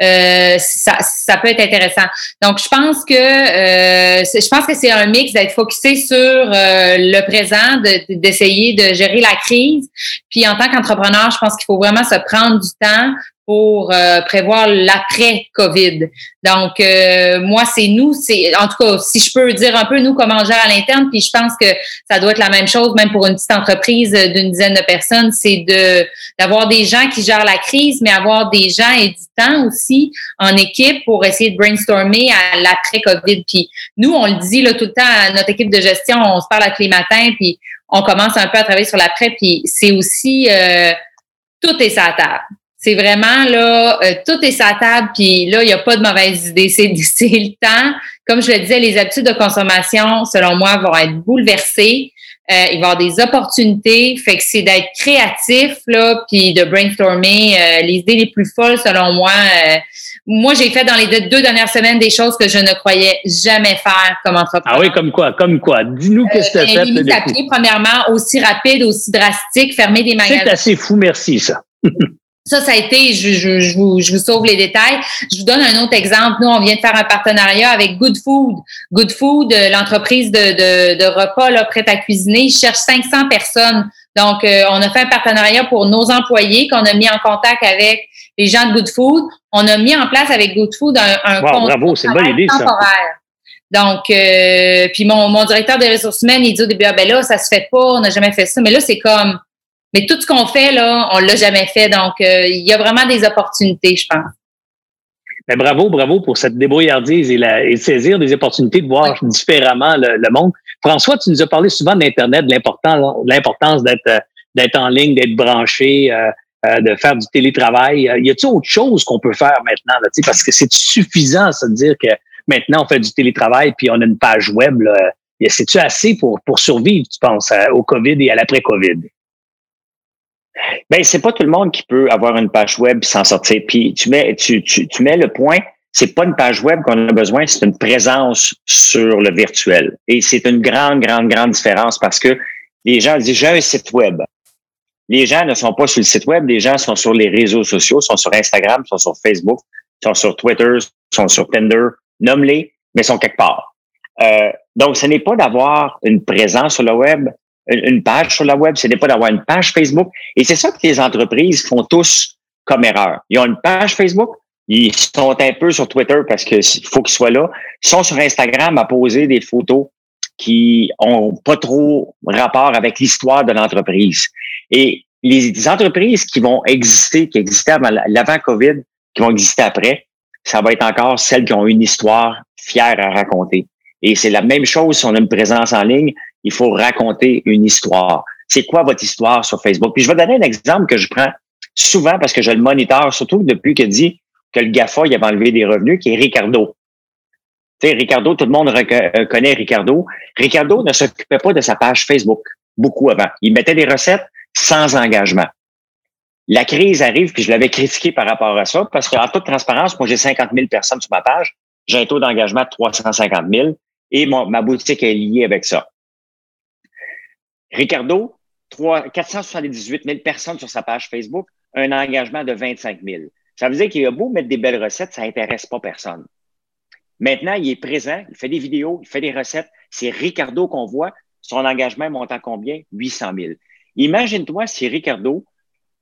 euh, ça, ça peut être intéressant. Donc, je pense que euh, je pense que c'est un mix d'être focusé sur euh, le présent, d'essayer de, gérer la crise. Puis en tant qu'entrepreneur, je pense qu'il faut vraiment se prendre du temps pour euh, prévoir l'après-COVID. Donc, euh, moi, c'est nous, c'est en tout cas, si je peux dire un peu nous comment on gère à l'interne, puis je pense que ça doit être la même chose, même pour une petite entreprise d'une dizaine de personnes, c'est de d'avoir des gens qui gèrent la crise, mais avoir des gens et du temps aussi en équipe pour essayer de brainstormer à l'après-COVID. Puis nous, on le dit là tout le temps à notre équipe de gestion, on se parle à tous les matins, puis on commence un peu à travailler sur l'après, puis c'est aussi euh, tout est sa table. C'est vraiment là, euh, tout est sa table, puis là, il n'y a pas de mauvaise idée. C'est, le temps. Comme je le disais, les habitudes de consommation, selon moi, vont être bouleversées. Euh, il va y avoir des opportunités. Fait que c'est d'être créatif, là, puis de brainstormer euh, les idées les plus folles, selon moi. moi, j'ai fait dans les deux dernières semaines des choses que je ne croyais jamais faire comme entrepreneur. Ah oui, comme quoi? Comme quoi? Dis-nous qu'est-ce que tu as fait. à pied, premièrement, aussi rapide, aussi drastique, fermer des magasins. C'est assez fou, merci, ça. Ça, ça a été, je, je, je, vous, je vous sauve les détails. Je vous donne un autre exemple. Nous, on vient de faire un partenariat avec Good Food. Good Food, euh, l'entreprise de, de, de, repas là, prêt à cuisiner, ils cherchent 500 personnes. Donc, euh, on a fait un partenariat pour nos employés qu'on a mis en contact avec les gens de Good Food. On a mis en place avec Good Food un, un wow, bravo, c'est une bonne idée, temporaire. Ça. Donc, euh, puis mon, mon directeur des ressources humaines, il dit au début, ah ben là, ça se fait pas, on n'a jamais fait ça. Mais là, c'est comme mais tout ce qu'on fait, là, on l'a jamais fait. Donc, euh, il y a vraiment des opportunités, je pense. Mais bravo, bravo pour cette débrouillardise et, la, et saisir des opportunités de voir différemment le, monde. François, tu nous as parlé souvent d'Internet, de l'importance d'être euh, d'être en ligne, d'être branché, euh, de faire du télétravail. Y a-t-il autre chose qu'on peut faire maintenant? Là, parce que c'est suffisant, ça de dire que maintenant, on fait du télétravail puis on a une page web. C'est-tu assez pour, pour survivre, tu penses, au COVID et à l'après-COVID? Ben, c'est pas tout le monde qui peut avoir une page web sans sortir. Puis tu mets, tu, tu, tu mets le point, c'est pas une page web qu'on a besoin, c'est une présence sur le virtuel. Et c'est une grande, grande, grande différence parce que les gens disent j'ai un site web. Les gens ne sont pas sur le site web, les gens sont sur les réseaux sociaux, sont sur Instagram, sont sur Facebook, sont sur Twitter, sont sur Tinder, nomme-les, mais sont quelque part. Euh, donc, ce n'est pas d'avoir une présence sur le web, une page sur la web, ce n'est pas d'avoir une page Facebook. Et c'est ça que les entreprises font tous comme erreur. Ils ont une page Facebook, ils sont un peu sur Twitter parce qu'il faut qu'ils soient là. Ils sont sur Instagram à poser des photos qui ont pas trop rapport avec l'histoire de l'entreprise. Et les entreprises qui vont exister, qui existaient avant l'avant-COVID, qui vont exister après, ça va être encore celles qui ont une histoire fière à raconter. Et c'est la même chose si on a une présence en ligne il faut raconter une histoire. C'est quoi votre histoire sur Facebook? Puis je vais donner un exemple que je prends souvent parce que je le moniteur, surtout depuis qu'il dit que le GAFA il avait enlevé des revenus, qui est Ricardo. Tu sais, Ricardo, tout le monde euh, connaît Ricardo. Ricardo ne s'occupait pas de sa page Facebook beaucoup avant. Il mettait des recettes sans engagement. La crise arrive, puis je l'avais critiqué par rapport à ça, parce qu'en toute transparence, moi, j'ai 50 000 personnes sur ma page. J'ai un taux d'engagement de 350 000 et ma boutique est liée avec ça. Ricardo 478 000 personnes sur sa page Facebook, un engagement de 25 000. Ça veut dire qu'il a beau mettre des belles recettes, ça n'intéresse pas personne. Maintenant, il est présent, il fait des vidéos, il fait des recettes. C'est Ricardo qu'on voit. Son engagement monte à combien? 800 000. Imagine-toi si Ricardo,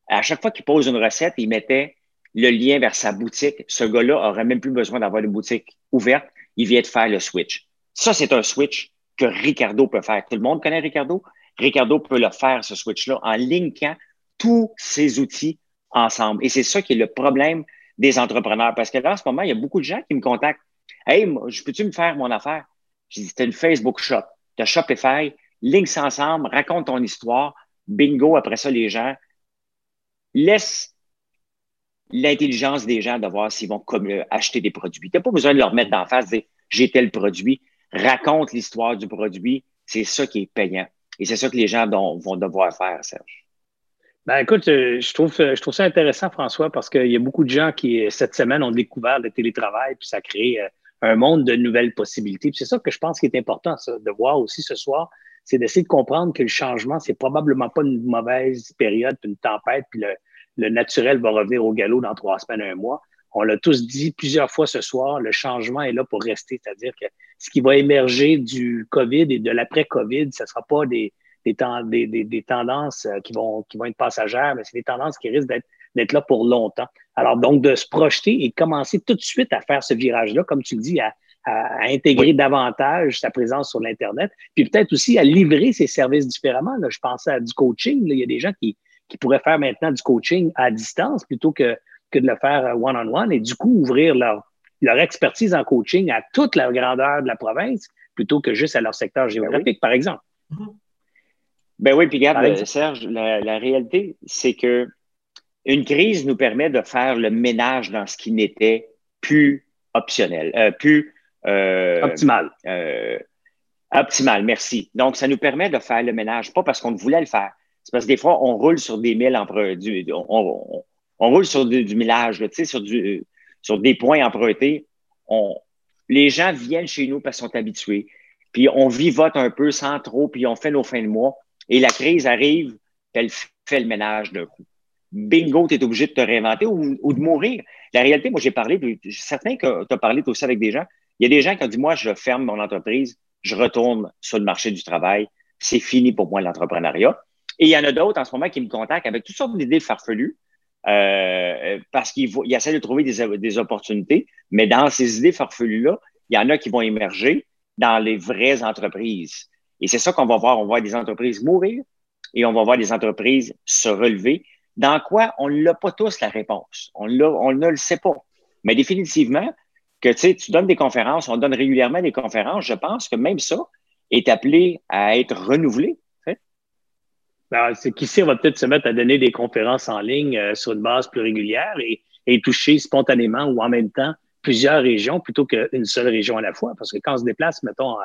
à chaque fois qu'il pose une recette, il mettait le lien vers sa boutique. Ce gars-là aurait même plus besoin d'avoir une boutique ouverte. Il vient de faire le switch. Ça, c'est un switch que Ricardo peut faire. Tout le monde connaît Ricardo. Ricardo peut le faire, ce switch-là, en linkant tous ses outils ensemble. Et c'est ça qui est le problème des entrepreneurs. Parce que là, en ce moment, il y a beaucoup de gens qui me contactent. Hey, peux-tu me faire mon affaire? Je dis, c'est une Facebook Shop. Tu as Shopify, links ensemble, raconte ton histoire. Bingo, après ça, les gens. Laisse l'intelligence des gens de voir s'ils vont comme, euh, acheter des produits. Tu n'as pas besoin de leur mettre d'en face, dire j'ai tel produit. Raconte l'histoire du produit. C'est ça qui est payant. Et c'est ça que les gens vont devoir faire, Serge. Ben écoute, euh, je trouve, je trouve ça intéressant, François, parce qu'il y a beaucoup de gens qui, cette semaine, ont découvert le télétravail, puis ça crée euh, un monde de nouvelles possibilités. c'est ça que je pense qui est important, ça, de voir aussi ce soir, c'est d'essayer de comprendre que le changement, c'est probablement pas une mauvaise période, puis une tempête, puis le, le naturel va revenir au galop dans trois semaines, un mois. On l'a tous dit plusieurs fois ce soir, le changement est là pour rester, c'est-à-dire que ce qui va émerger du COVID et de l'après-COVID, ce ne sera pas des, des, des, des, tendances euh, qui vont, qui vont être passagères, mais c'est des tendances qui risquent d'être là pour longtemps. Alors, donc, de se projeter et commencer tout de suite à faire ce virage-là, comme tu le dis, à, à, intégrer davantage sa présence sur l'Internet, puis peut-être aussi à livrer ses services différemment. Là, je pensais à du coaching. il y a des gens qui, qui pourraient faire maintenant du coaching à distance plutôt que, que de le faire one-on-one et du coup ouvrir leur, leur expertise en coaching à toute la grandeur de la province plutôt que juste à leur secteur ben géographique, par exemple. Mm-hmm. Ben oui, puis regarde, Serge, la, réalité, c'est que une crise nous permet de faire le ménage dans ce qui n'était plus optionnel, euh, plus euh, optimal. Euh, optimal, merci. Donc, ça nous permet de faire le ménage, pas parce qu'on voulait le faire, c'est parce que des fois, on roule sur des milles on, on, roule sur du, millage, du, sur des points empruntés. On, les gens viennent chez nous parce qu'ils sont habitués, puis on vivote un peu sans trop, puis on fait nos fins de mois. Et la crise arrive, elle fait le ménage d'un coup. Bingo, tu es obligé de te réinventer ou, de mourir. La réalité, moi, j'ai parlé, je suis certain que tu as parlé aussi avec des gens. Il y a des gens qui ont dit, moi, je ferme mon entreprise, je retourne sur le marché du travail, c'est fini pour moi l'entrepreneuriat. Et il y en a d'autres en ce moment qui me contactent avec toutes sortes d'idées farfelues euh, parce qu'ils essaient de trouver des, opportunités, mais dans ces idées farfelues-là, il y en a qui vont émerger dans les vraies entreprises. Et c'est ça qu'on va voir. On va voir des entreprises mourir et on va voir des entreprises se relever. Dans quoi? On n'a pas tous la réponse. On, on ne le sait pas. Mais définitivement, que tu donnes des conférences, on donne régulièrement des conférences, je pense que même ça est appelé à être renouvelé. Ben, c'est qu'ici, on va peut-être se mettre à donner des conférences en ligne euh, sur une base plus régulière et, et toucher spontanément ou en même temps plusieurs régions plutôt qu'une seule région à la fois. Parce que quand on se déplace, mettons,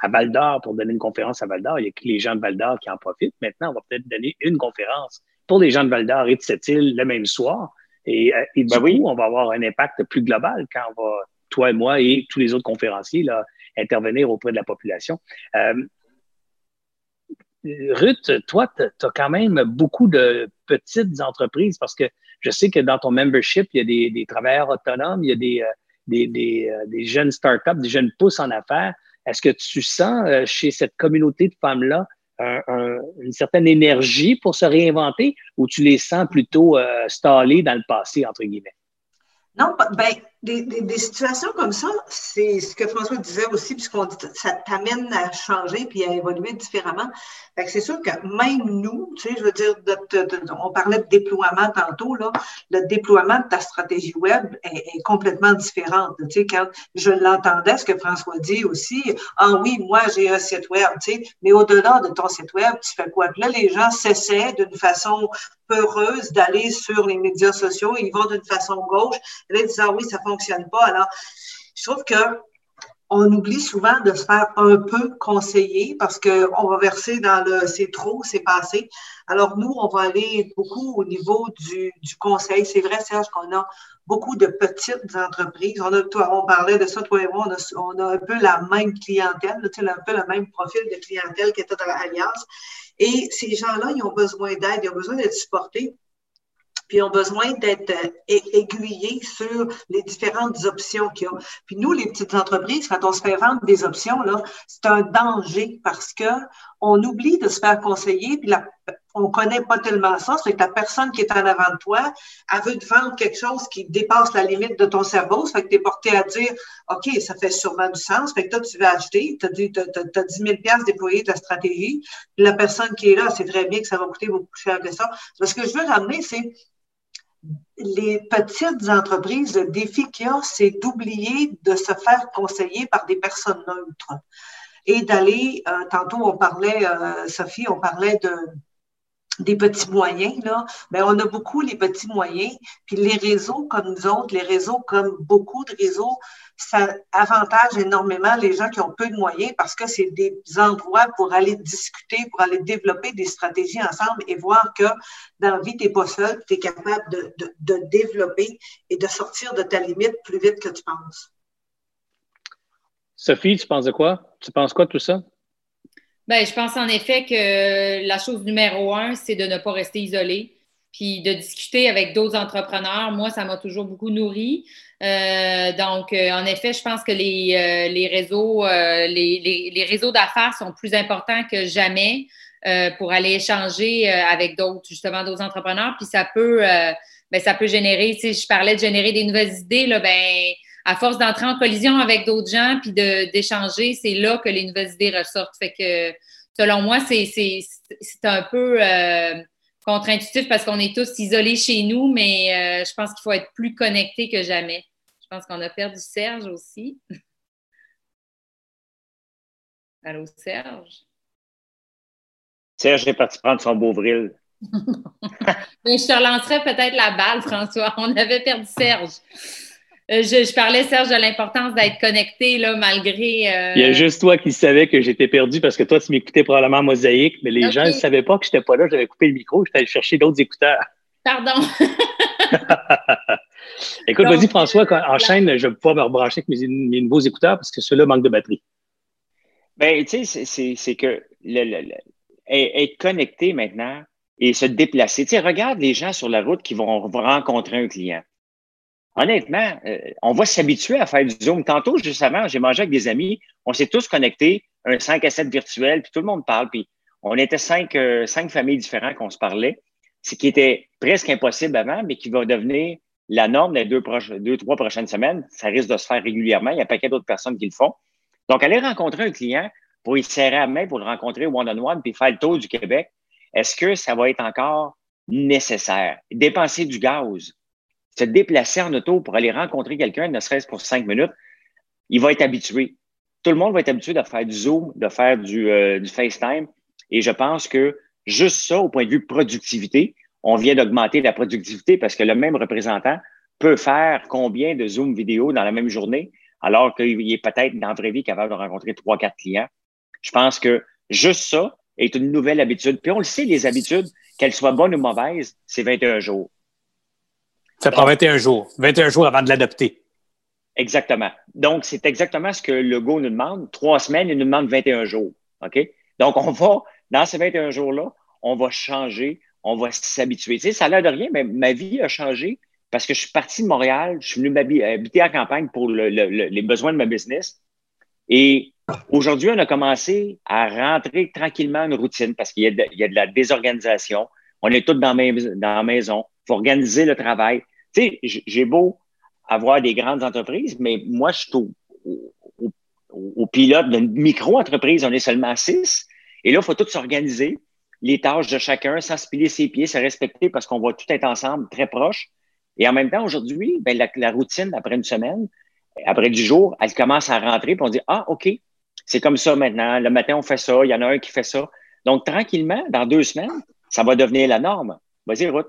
à Val d'Or pour donner une conférence à Val d'Or. Il y a que les gens de Val d'Or qui en profitent. Maintenant, on va peut-être donner une conférence pour les gens de Val d'Or et de cette île le même soir. Et, euh, du ben coup, on va avoir un impact plus global quand on va, toi et moi et tous les autres conférenciers, là, intervenir auprès de la population. Euh, Ruth, toi, tu as quand même beaucoup de petites entreprises parce que je sais que dans ton membership, il y a des, travailleurs autonomes, il y a des, euh, des, des jeunes startups, des jeunes pousses en affaires. Est-ce que tu sens euh, chez cette communauté de femmes-là une certaine énergie pour se réinventer ou tu les sens plutôt euh, stallées dans le passé, entre guillemets? Non, ben, des, des, situations comme ça, c'est ce que François disait aussi, puisqu'on dit ça t'amène à changer puis à évoluer différemment. Fait que c'est sûr que même nous, tu sais, je veux dire, on parlait de déploiement tantôt, là, le déploiement de ta stratégie web est, complètement différent. Tu sais, quand je l'entendais, ce que François dit aussi, ah oui, moi j'ai un site web, tu sais, mais au-delà de ton site web, tu fais quoi? Puis là, les gens s'essaient d'une façon peureuse d'aller sur les médias sociaux, ils vont d'une façon gauche, là, ils disent, ah oui, ça fonctionne pas. Alors, je trouve que on oublie souvent de se faire un peu conseiller parce qu'on va verser dans le c'est trop, c'est passé. Alors, nous, on va aller beaucoup au niveau du, conseil. C'est vrai, Serge, qu'on a beaucoup de petites entreprises. On, a, toi, on parlait de ça, toi et moi, on a, un peu la même clientèle, un peu le même profil de clientèle qu'était dans l'Alliance. Et ces gens-là, ils ont besoin d'aide, ils ont besoin d'être supportés puis ont besoin d'être euh, aiguillés sur les différentes options qu'il y a. Puis nous, les petites entreprises, quand on se fait vendre des options, là, c'est un danger parce que on oublie de se faire conseiller, puis la, on connaît pas tellement ça, c'est que la personne qui est en avant de toi, elle veut te vendre quelque chose qui dépasse la limite de ton cerveau, ça fait que tu es porté à dire, OK, ça fait sûrement du sens, fait que toi, tu vas acheter, tu as, as, 10 000 déployés de la stratégie, la personne qui est là, c'est très bien que ça va coûter beaucoup plus cher que ça. Ce que je veux ramener, c'est les petites entreprises, le défi qu'il y a, c'est d'oublier de se faire conseiller par des personnes neutres et d'aller, euh, tantôt on parlait, euh, Sophie, on parlait de des petits moyens, là, ben on a beaucoup les petits moyens. Puis les réseaux comme nous autres, les réseaux comme beaucoup de réseaux, ça avantage énormément les gens qui ont peu de moyens parce que c'est des endroits pour aller discuter, pour aller développer des stratégies ensemble et voir que dans la vie, tu n'es pas seul, tu es capable de, de, de développer et de sortir de ta limite plus vite que tu penses. Sophie, tu penses de quoi? Tu penses quoi de tout ça? Bien, je pense en effet que la chose numéro un, c'est de ne pas rester isolé, puis de discuter avec d'autres entrepreneurs. Moi, ça m'a toujours beaucoup nourri. Euh, donc, euh, en effet, je pense que les, euh, les réseaux, les, les, réseaux d'affaires sont plus importants que jamais pour aller échanger avec d'autres, justement, d'autres entrepreneurs. Puis ça peut, ben, ça peut générer, sais, je parlais de générer des nouvelles idées, là, ben, à force d'entrer en collision avec d'autres gens puis d'échanger, c'est là que les nouvelles idées ressortent. Fait que, selon moi, c'est un peu euh, contre-intuitif parce qu'on est tous isolés chez nous, mais euh, je pense qu'il faut être plus connecté que jamais. Je pense qu'on a perdu Serge aussi. Allô, Serge? Serge est parti prendre son beau vril. je te relancerai peut-être la balle, François. On avait perdu Serge. Euh, je, parlais, Serge, de l'importance d'être connecté, là, malgré. Euh, Il y a juste toi qui savais que j'étais perdu parce que toi, tu m'écoutais probablement mosaïque, mais les gens ne savaient pas que je n'étais pas là. J'avais coupé le micro, j'étais allé chercher d'autres écouteurs. Pardon. Écoute, vas-y, François, enchaîne, je vais pouvoir me rebrancher avec mes, nouveaux écouteurs parce que ceux-là manquent de batterie. Bien, tu sais, c'est que être connecté maintenant et se déplacer. Tu sais, regarde les gens sur la route qui vont rencontrer un client honnêtement, euh, on va s'habituer à faire du Zoom. Tantôt, juste avant, j'ai mangé avec des amis, on s'est tous connectés, un 5 à 7 virtuel, puis tout le monde parle, puis on était cinq, euh, cinq familles différentes qu'on se parlait, ce qui était presque impossible avant, mais qui va devenir la norme des deux, deux, trois prochaines semaines. Ça risque de se faire régulièrement. Il y a pas paquet d'autres personnes qui le font. Donc, aller rencontrer un client pour y serrer la main, pour le rencontrer one-on-one, puis faire le tour du Québec, est-ce que ça va être encore nécessaire? Dépenser du gaz, se déplacer en auto pour aller rencontrer quelqu'un, ne serait-ce pour cinq minutes, il va être habitué. Tout le monde va être habitué de faire du Zoom, de faire du, euh, du FaceTime. Et je pense que juste ça, au point de vue productivité, on vient d'augmenter la productivité parce que le même représentant peut faire combien de Zoom vidéo dans la même journée, alors qu'il est peut-être dans la vraie vie capable de rencontrer trois, quatre clients. Je pense que juste ça est une nouvelle habitude. Puis on le sait, les habitudes, qu'elles soient bonnes ou mauvaises, c'est 21 jours. Ça prend 21 jours. 21 jours avant de l'adopter. Exactement. Donc, c'est exactement ce que le Go nous demande. Trois semaines, il nous demande 21 jours. OK? Donc, on va, dans ces 21 jours-là, on va changer, on va s'habituer. Tu sais, ça a l'air de rien, mais ma vie a changé parce que je suis parti de Montréal, je suis venu habiter à campagne pour les besoins de ma business. Et aujourd'hui, on a commencé à rentrer tranquillement une routine parce qu'il y, a de la désorganisation. On est tous dans, dans la maison. Il faut organiser le travail. Tu sais, j'ai beau avoir des grandes entreprises, mais moi, je suis au, pilote d'une micro-entreprise. On est seulement six. Et là, il faut tout s'organiser, les tâches de chacun, sans se piler ses pieds, se respecter parce qu'on va tout être ensemble, très proches. Et en même temps, aujourd'hui, ben, la, routine, après une semaine, après du jour, elle commence à rentrer, puis on dit, ah, OK, c'est comme ça maintenant. Le matin, on fait ça. Il y en a un qui fait ça. Donc, tranquillement, dans deux semaines, ça va devenir la norme. Vas-y, Ruth.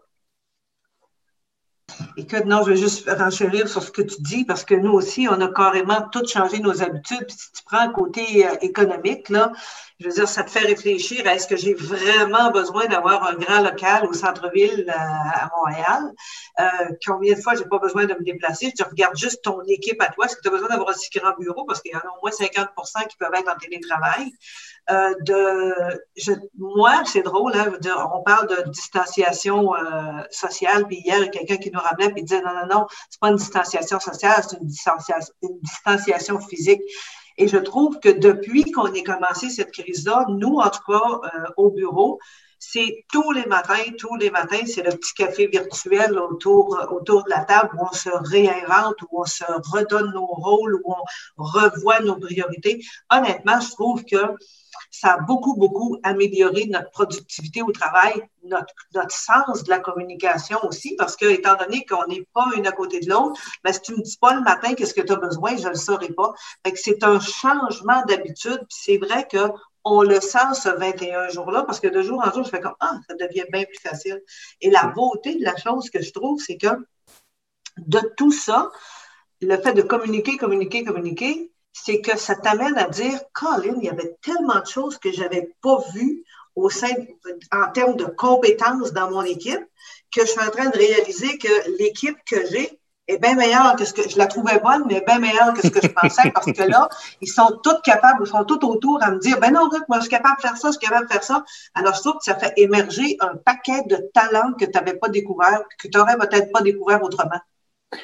Écoute, non, je veux juste renchérir sur ce que tu dis parce que nous aussi, on a carrément tout changé nos habitudes. Puis si tu prends le côté euh, économique, là, je veux dire, ça te fait réfléchir à est-ce que j'ai vraiment besoin d'avoir un grand local au centre-ville euh, à Montréal? Euh, combien de fois j'ai pas besoin de me déplacer? Tu regardes juste ton équipe à toi. Est-ce que tu as besoin d'avoir un si grand bureau? Parce qu'il y en a au moins 50% qui peuvent être en télétravail. Euh, de, moi, c'est drôle, hein, on parle de distanciation euh, sociale, puis hier, il y a quelqu'un qui nous ramenait et disait non, non, non, c'est pas une distanciation sociale, c'est une distanciation, une distanciation physique. Et je trouve que depuis qu'on ait commencé cette crise-là, nous, en tout cas, euh, au bureau, c'est tous les matins, tous les matins, c'est le petit café virtuel autour, autour de la table où on se réinvente, où on se redonne nos rôles, où on revoit nos priorités. Honnêtement, je trouve que ça a beaucoup, beaucoup amélioré notre productivité au travail, notre, notre sens de la communication aussi, parce que, étant donné qu'on n'est pas une à côté de l'autre, ben, si tu me dis pas le matin qu'est-ce que tu as besoin, je ne le saurai pas. C'est un changement d'habitude. C'est vrai que on le sent ce 21 jours-là, parce que de jour en jour, je fais comme, ah, ça devient bien plus facile. Et la beauté de la chose que je trouve, c'est que de tout ça, le fait de communiquer, communiquer, communiquer, c'est que ça t'amène à dire, Colin, il y avait tellement de choses que je n'avais pas vues au sein, en termes de compétences dans mon équipe, que je suis en train de réaliser que l'équipe que j'ai est bien meilleure que ce que je la trouvais bonne, mais bien meilleure que ce que je pensais, parce que là, ils sont tous capables, ils sont tous autour à me dire, ben non, Ruth, moi, je suis capable de faire ça, je suis capable de faire ça. Alors, je trouve que ça fait émerger un paquet de talents que tu n'avais pas découvert, que tu n'aurais peut-être pas découvert autrement.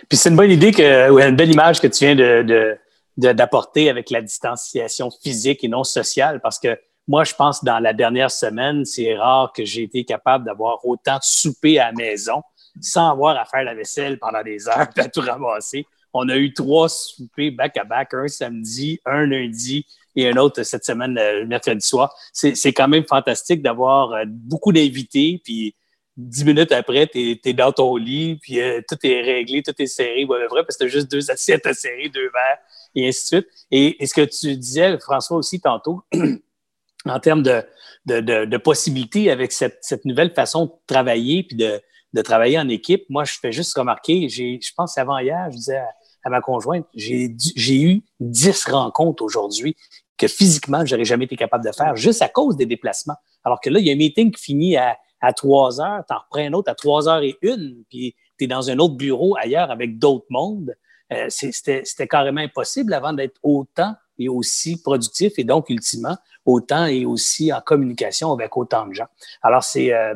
Puis c'est une bonne idée que, ou une belle image que tu viens de d'apporter avec la distanciation physique et non sociale parce que moi, je pense dans la dernière semaine, c'est rare que j'ai été capable d'avoir autant de souper à la maison sans avoir à faire la vaisselle pendant des heures et à tout ramasser. On a eu trois soupers back-à-back, un samedi, un lundi et un autre cette semaine, le mercredi soir. C'est quand même fantastique d'avoir euh, beaucoup d'invités, puis dix minutes après, tu es, dans ton lit, puis euh, tout est réglé, tout est serré. Ouais, vrai, parce que tu juste deux assiettes à serrer, deux verres, et ainsi de suite. Et, ce que tu disais, François, aussi tantôt, en termes de, de, possibilités avec cette, nouvelle façon de travailler, puis de, travailler en équipe, moi, je fais juste remarquer, je pense avant hier, je disais à, ma conjointe, j'ai eu dix rencontres aujourd'hui que physiquement, je n'aurais jamais été capable de faire, juste à cause des déplacements. Alors que là, il y a un meeting qui finit à à 3 heures, tu en reprends un autre à 3 heures et une, puis tu es dans un autre bureau ailleurs avec d'autres mondes. Euh, c'était carrément impossible avant d'être autant et aussi productif et donc, ultimement, autant et aussi en communication avec autant de gens. Alors, c'est euh,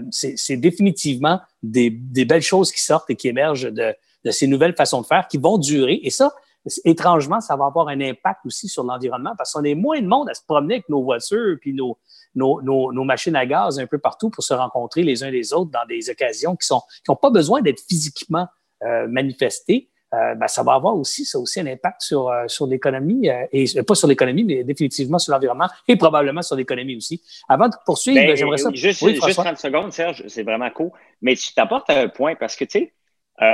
définitivement des, belles choses qui sortent et qui émergent de, ces nouvelles façons de faire qui vont durer. Et ça, étrangement, ça va avoir un impact aussi sur l'environnement parce qu'on est moins de monde à se promener avec nos voitures puis nos, nos, machines à gaz un peu partout pour se rencontrer les uns les autres dans des occasions qui n'ont qui pas besoin d'être physiquement euh, manifestées. Euh, ben, ça va avoir aussi, ça aussi un impact sur, euh, sur l'économie, et pas sur l'économie, mais définitivement sur l'environnement et probablement sur l'économie aussi. Avant de poursuivre, ben, j'aimerais ça. Juste, juste 30 secondes, Serge, c'est vraiment cool. Mais tu t'apportes un point parce que, tu sais,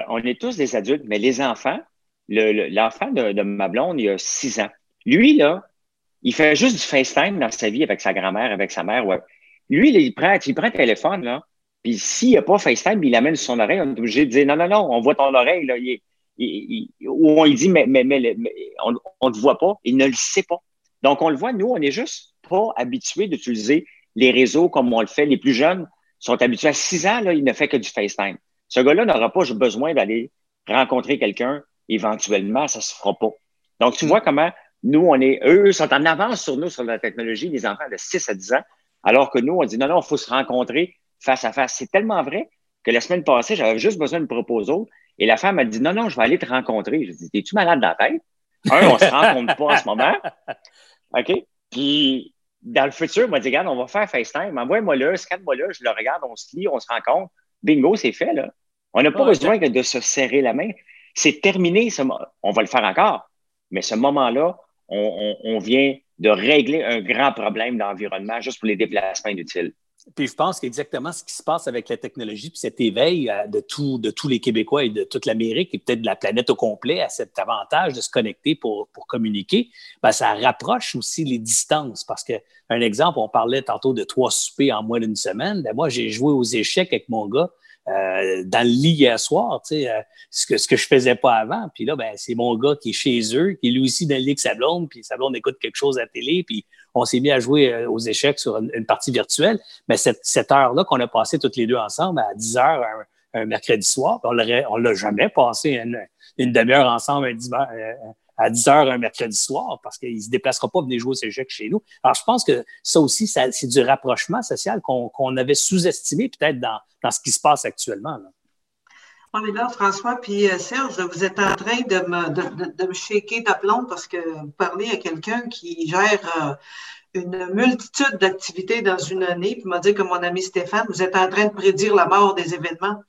on est tous des adultes, mais les enfants, l'enfant de, de, ma blonde, il a six ans. Lui, là, il fait juste du FaceTime dans sa vie avec sa grand-mère, avec sa mère. Ouais. Lui, il prend, il prend un téléphone, là, puis s'il n'y a pas FaceTime, il l'amène sur son oreille, on est obligé de dire non, non, non, on voit ton oreille, là. Il, ou on lui dit, mais, mais, mais, on ne te voit pas, il ne le sait pas. Donc, on le voit, nous, on n'est juste pas habitués d'utiliser les réseaux comme on le fait. Les plus jeunes sont habitués à six ans, là, il ne fait que du FaceTime. Ce gars-là n'aura pas besoin d'aller rencontrer quelqu'un éventuellement, ça ne se fera pas. Donc, tu hmm. vois comment nous, on est, eux sont en avance sur nous sur la technologie, les enfants de 6 à 10 ans, alors que nous, on dit non, non, il faut se rencontrer face à face. C'est tellement vrai que la semaine passée, j'avais juste besoin de proposer et la femme a dit non, non, je vais aller te rencontrer. Je dis, es-tu malade dans la tête? Un, on se rencontre pas en ce moment. OK? Puis, dans le futur, on m'a dit, regarde, on va faire FaceTime. Envoie-moi là, scanne-moi là, je le regarde, on se lit, on se rencontre. Bingo, c'est fait, là. On n'a pas besoin de se serrer la main. C'est terminé. Ce... On va le faire encore. Mais ce moment-là, on, vient de régler un grand problème d'environnement juste pour les déplacements inutiles. Puis je pense qu'exactement ce qui se passe avec la technologie, puis cet éveil euh, de, tout, de tous les Québécois et de toute l'Amérique et peut-être de la planète au complet à cet avantage de se connecter pour, communiquer, bien, ça rapproche aussi les distances. Parce que, un exemple, on parlait tantôt de trois soupers en moins d'une semaine. Bien, moi, j'ai joué aux échecs avec mon gars euh, dans le lit hier soir, tu sais, euh, ce que ce que je faisais pas avant. Puis là, ben c'est mon gars qui est chez eux, qui est lui aussi dans le lit avec sa blonde, puis sa blonde écoute quelque chose à la télé, puis on s'est mis à jouer euh, aux échecs sur une, partie virtuelle. Mais cette, cette heure-là qu'on a passé toutes les deux ensemble à 10 heures un, mercredi soir, on on l'a jamais passé une, une demi-heure ensemble un dimanche à 10 heures un mercredi soir parce qu'il ne se déplacera pas venir jouer aux échecs chez nous. Alors, je pense que ça aussi, c'est du rapprochement social qu'on avait sous-estimé peut-être dans, dans, ce qui se passe actuellement. Là. Oui, mais là, François puis euh, Serge, vous êtes en train de me, de, de, me shaker d'aplomb parce que vous parlez à quelqu'un qui gère euh, une multitude d'activités dans une année, puis m'a dit que mon ami Stéphane, vous êtes en train de prédire la mort des événements.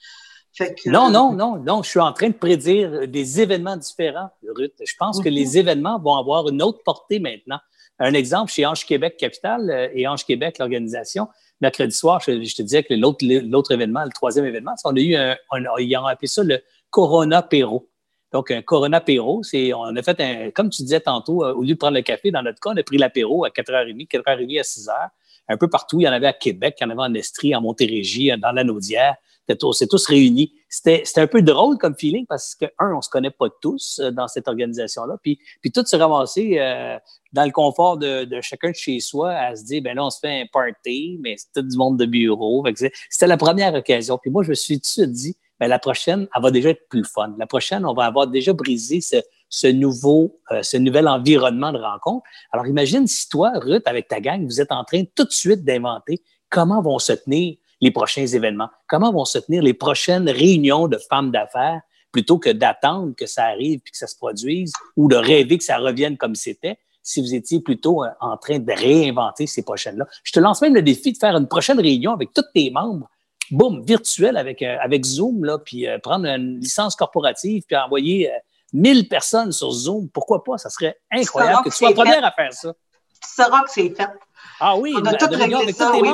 Non, non, non, non. Je suis en train de prédire des événements différents, Ruth. Je pense que les mhm. événements vont avoir une autre portée maintenant. Un exemple, chez Ange Québec Capital euh, et Ange Québec, l'organisation, mercredi soir, je, te disais que l'autre événement, le troisième événement, on a eu un, ils ont appelé ça le Corona Péro. Donc, un Corona Péro, c'est, on a fait un, comme tu disais tantôt, euh, au lieu de prendre le café, dans notre cas, on a pris l'apéro à 4h30, 4h30 à 6h, un peu partout. Il y en avait à Québec, il y en avait en Estrie, en Montérégie, dans la Naudière on s'est tous réunis. C'était un peu drôle comme feeling parce que, un, on se connaît pas tous euh, dans cette organisation-là. Puis, puis tout se ramasser euh, dans le confort de, de, chacun de chez soi à se dire, ben là, on se fait un party, mais c'est tout du monde de bureau. C'était la première occasion. Puis moi, je me suis tout de suite dit, ben la prochaine, elle va déjà être plus fun. La prochaine, on va avoir déjà brisé ce, ce nouveau, euh, ce nouvel environnement de rencontre. Alors, imagine si toi, Ruth, avec ta gang, vous êtes en train tout de suite d'inventer comment vont se tenir les prochains événements? Comment vont se tenir les prochaines réunions de femmes d'affaires plutôt que d'attendre que ça arrive puis que ça se produise ou de rêver que ça revienne comme c'était? si vous étiez plutôt euh, en train de réinventer ces prochaines-là. Je te lance même le défi de faire une prochaine réunion avec tous tes membres, boum, virtuel avec, euh, avec Zoom, là, puis euh, prendre une licence corporative, puis envoyer 1000 personnes sur Zoom. Pourquoi pas? Ça serait incroyable que tu sois la première à faire ça. Tu sauras que c'est fait. Ah oui, on a tout réglé ça. Oui,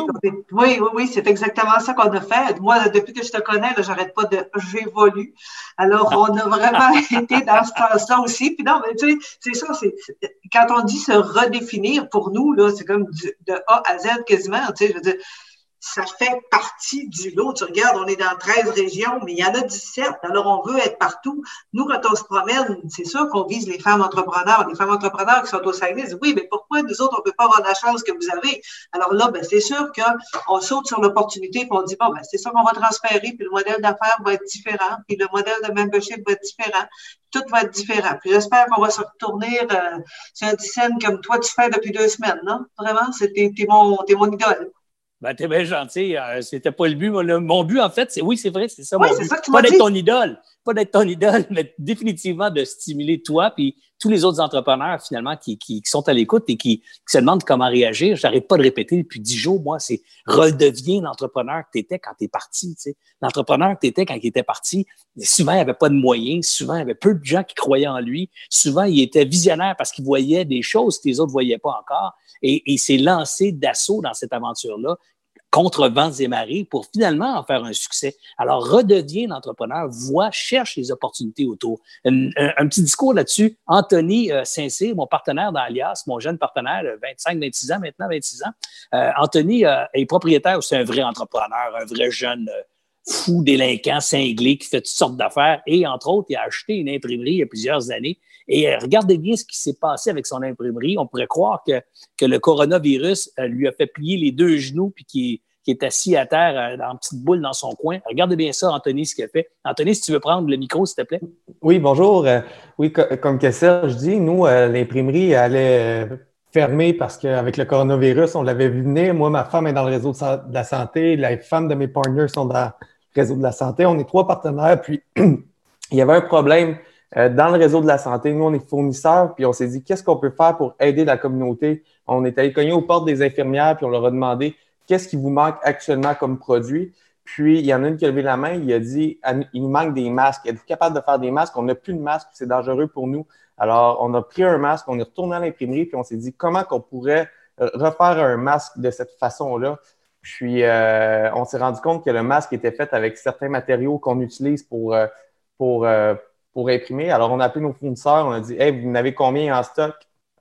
oui, oui, c'est exactement ça qu'on a fait. Moi, depuis que je te connais, j'arrête pas de j'évolue. Alors, on a vraiment été dans ce sens-là aussi. Puis non, mais tu sais, c'est ça, c'est quand on dit se redéfinir pour nous, là, c'est comme de A à Z quasiment. Tu sais, je veux dire, ça fait partie du lot. Tu regardes, on est dans 13 régions, mais il y en a 17. Alors, on veut être partout. Nous, quand on se promène, c'est sûr qu'on vise les femmes entrepreneurs. Les femmes entrepreneurs qui sont au Saguenay disent, oui, mais pourquoi nous autres, on ne peut pas avoir la chance que vous avez? Alors là, ben, c'est sûr qu'on saute sur l'opportunité et on dit, bon, ben, c'est ça qu'on va transférer, puis le modèle d'affaires va être différent, puis le modèle de membership va être différent. Tout va être différent. Puis j'espère qu'on va se retourner euh, sur un scène comme toi, tu fais depuis deux semaines, non? Vraiment, c'était mon, mon idole. Ben, t'es bien gentil. Euh, c'était pas le but. Mon, but, en fait, c'est oui, c'est vrai, c'est ça mon but. pas d'être ton idole, pas d'être ton idole, mais définitivement de stimuler toi puis tous les autres entrepreneurs finalement qui, qui, sont à l'écoute et qui, se demandent comment réagir. J'arrête pas de répéter depuis dix jours, moi, c'est redeviens l'entrepreneur que tu étais quand tu es parti. L'entrepreneur que tu étais quand il était parti, souvent, il n'y avait pas de moyens, souvent, il y avait peu de gens qui croyaient en lui, souvent, il était visionnaire parce qu'il voyait des choses que les autres ne voyaient pas encore. Et, et il s'est lancé d'assaut dans cette aventure-là contre vents et marées pour finalement en faire un succès. Alors, redeviens l'entrepreneur, vois, cherche les opportunités autour. Un, petit discours là-dessus. Anthony euh, Saint-Cyr, mon partenaire dans Alias, mon jeune partenaire, 25, 26 ans maintenant, 26 ans. Euh, Anthony euh, est propriétaire, c'est un vrai entrepreneur, un vrai jeune fou, délinquant, cinglé, qui fait toutes sortes d'affaires. Et entre autres, il a acheté une imprimerie il y a plusieurs années. Et regardez bien ce qui s'est passé avec son imprimerie. On pourrait croire que, que le coronavirus lui a fait plier les deux genoux puis qu'il qui est assis à terre euh, dans une petite boule dans son coin. Regardez bien ça, Anthony, ce qu'il a fait. Anthony, si tu veux prendre le micro, s'il te plaît. Oui, bonjour. Euh, oui, comme que Serge dit, nous, euh, l'imprimerie allait fermer parce qu'avec le coronavirus, on l'avait vu venir. Moi, ma femme est dans le réseau de la santé. Les femmes de mes partners sont dans réseau de la santé. On est trois partenaires. Puis, il y avait un problème dans le réseau de la santé. Nous, on est fournisseurs. Puis, on s'est dit, qu'est-ce qu'on peut faire pour aider la communauté? On est allé cogner aux portes des infirmières. Puis, on leur a demandé qu'est-ce qui vous manque actuellement comme produit? Puis, il y en a une qui a levé la main, il a dit il nous manque des masques. Êtes-vous capable de faire des masques? On n'a plus de masques, c'est dangereux pour nous. Alors, on a pris un masque, on est retourné à l'imprimerie, puis on s'est dit comment qu'on pourrait euh, refaire un masque de cette façon-là? Puis, euh, on s'est rendu compte que le masque était fait avec certains matériaux qu'on utilise pour, euh, pour, pour imprimer. Alors, on a appelé nos fournisseurs, on a dit Hey, vous en avez combien en stock?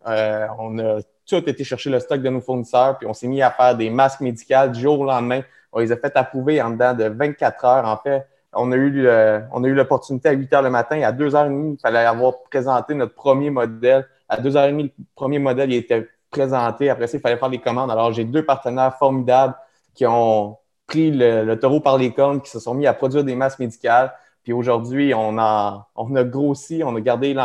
on a tout été chercher le stock de nos fournisseurs, puis on s'est mis à faire des masques médicaux du jour au lendemain. On les a fait approuver en dedans de 24 heures. En fait, on a eu, euh, on a eu l'opportunité à 8 heures le matin. À 2h30, il fallait avoir présenté notre premier modèle. À 2h30, le premier modèle il était présenté. Après ça, il fallait faire les commandes. Alors, j'ai deux partenaires formidables qui ont pris le, taureau par les cornes, qui se sont mis à produire des masses médicales. Puis aujourd'hui, on a, on a grossi, on a gardé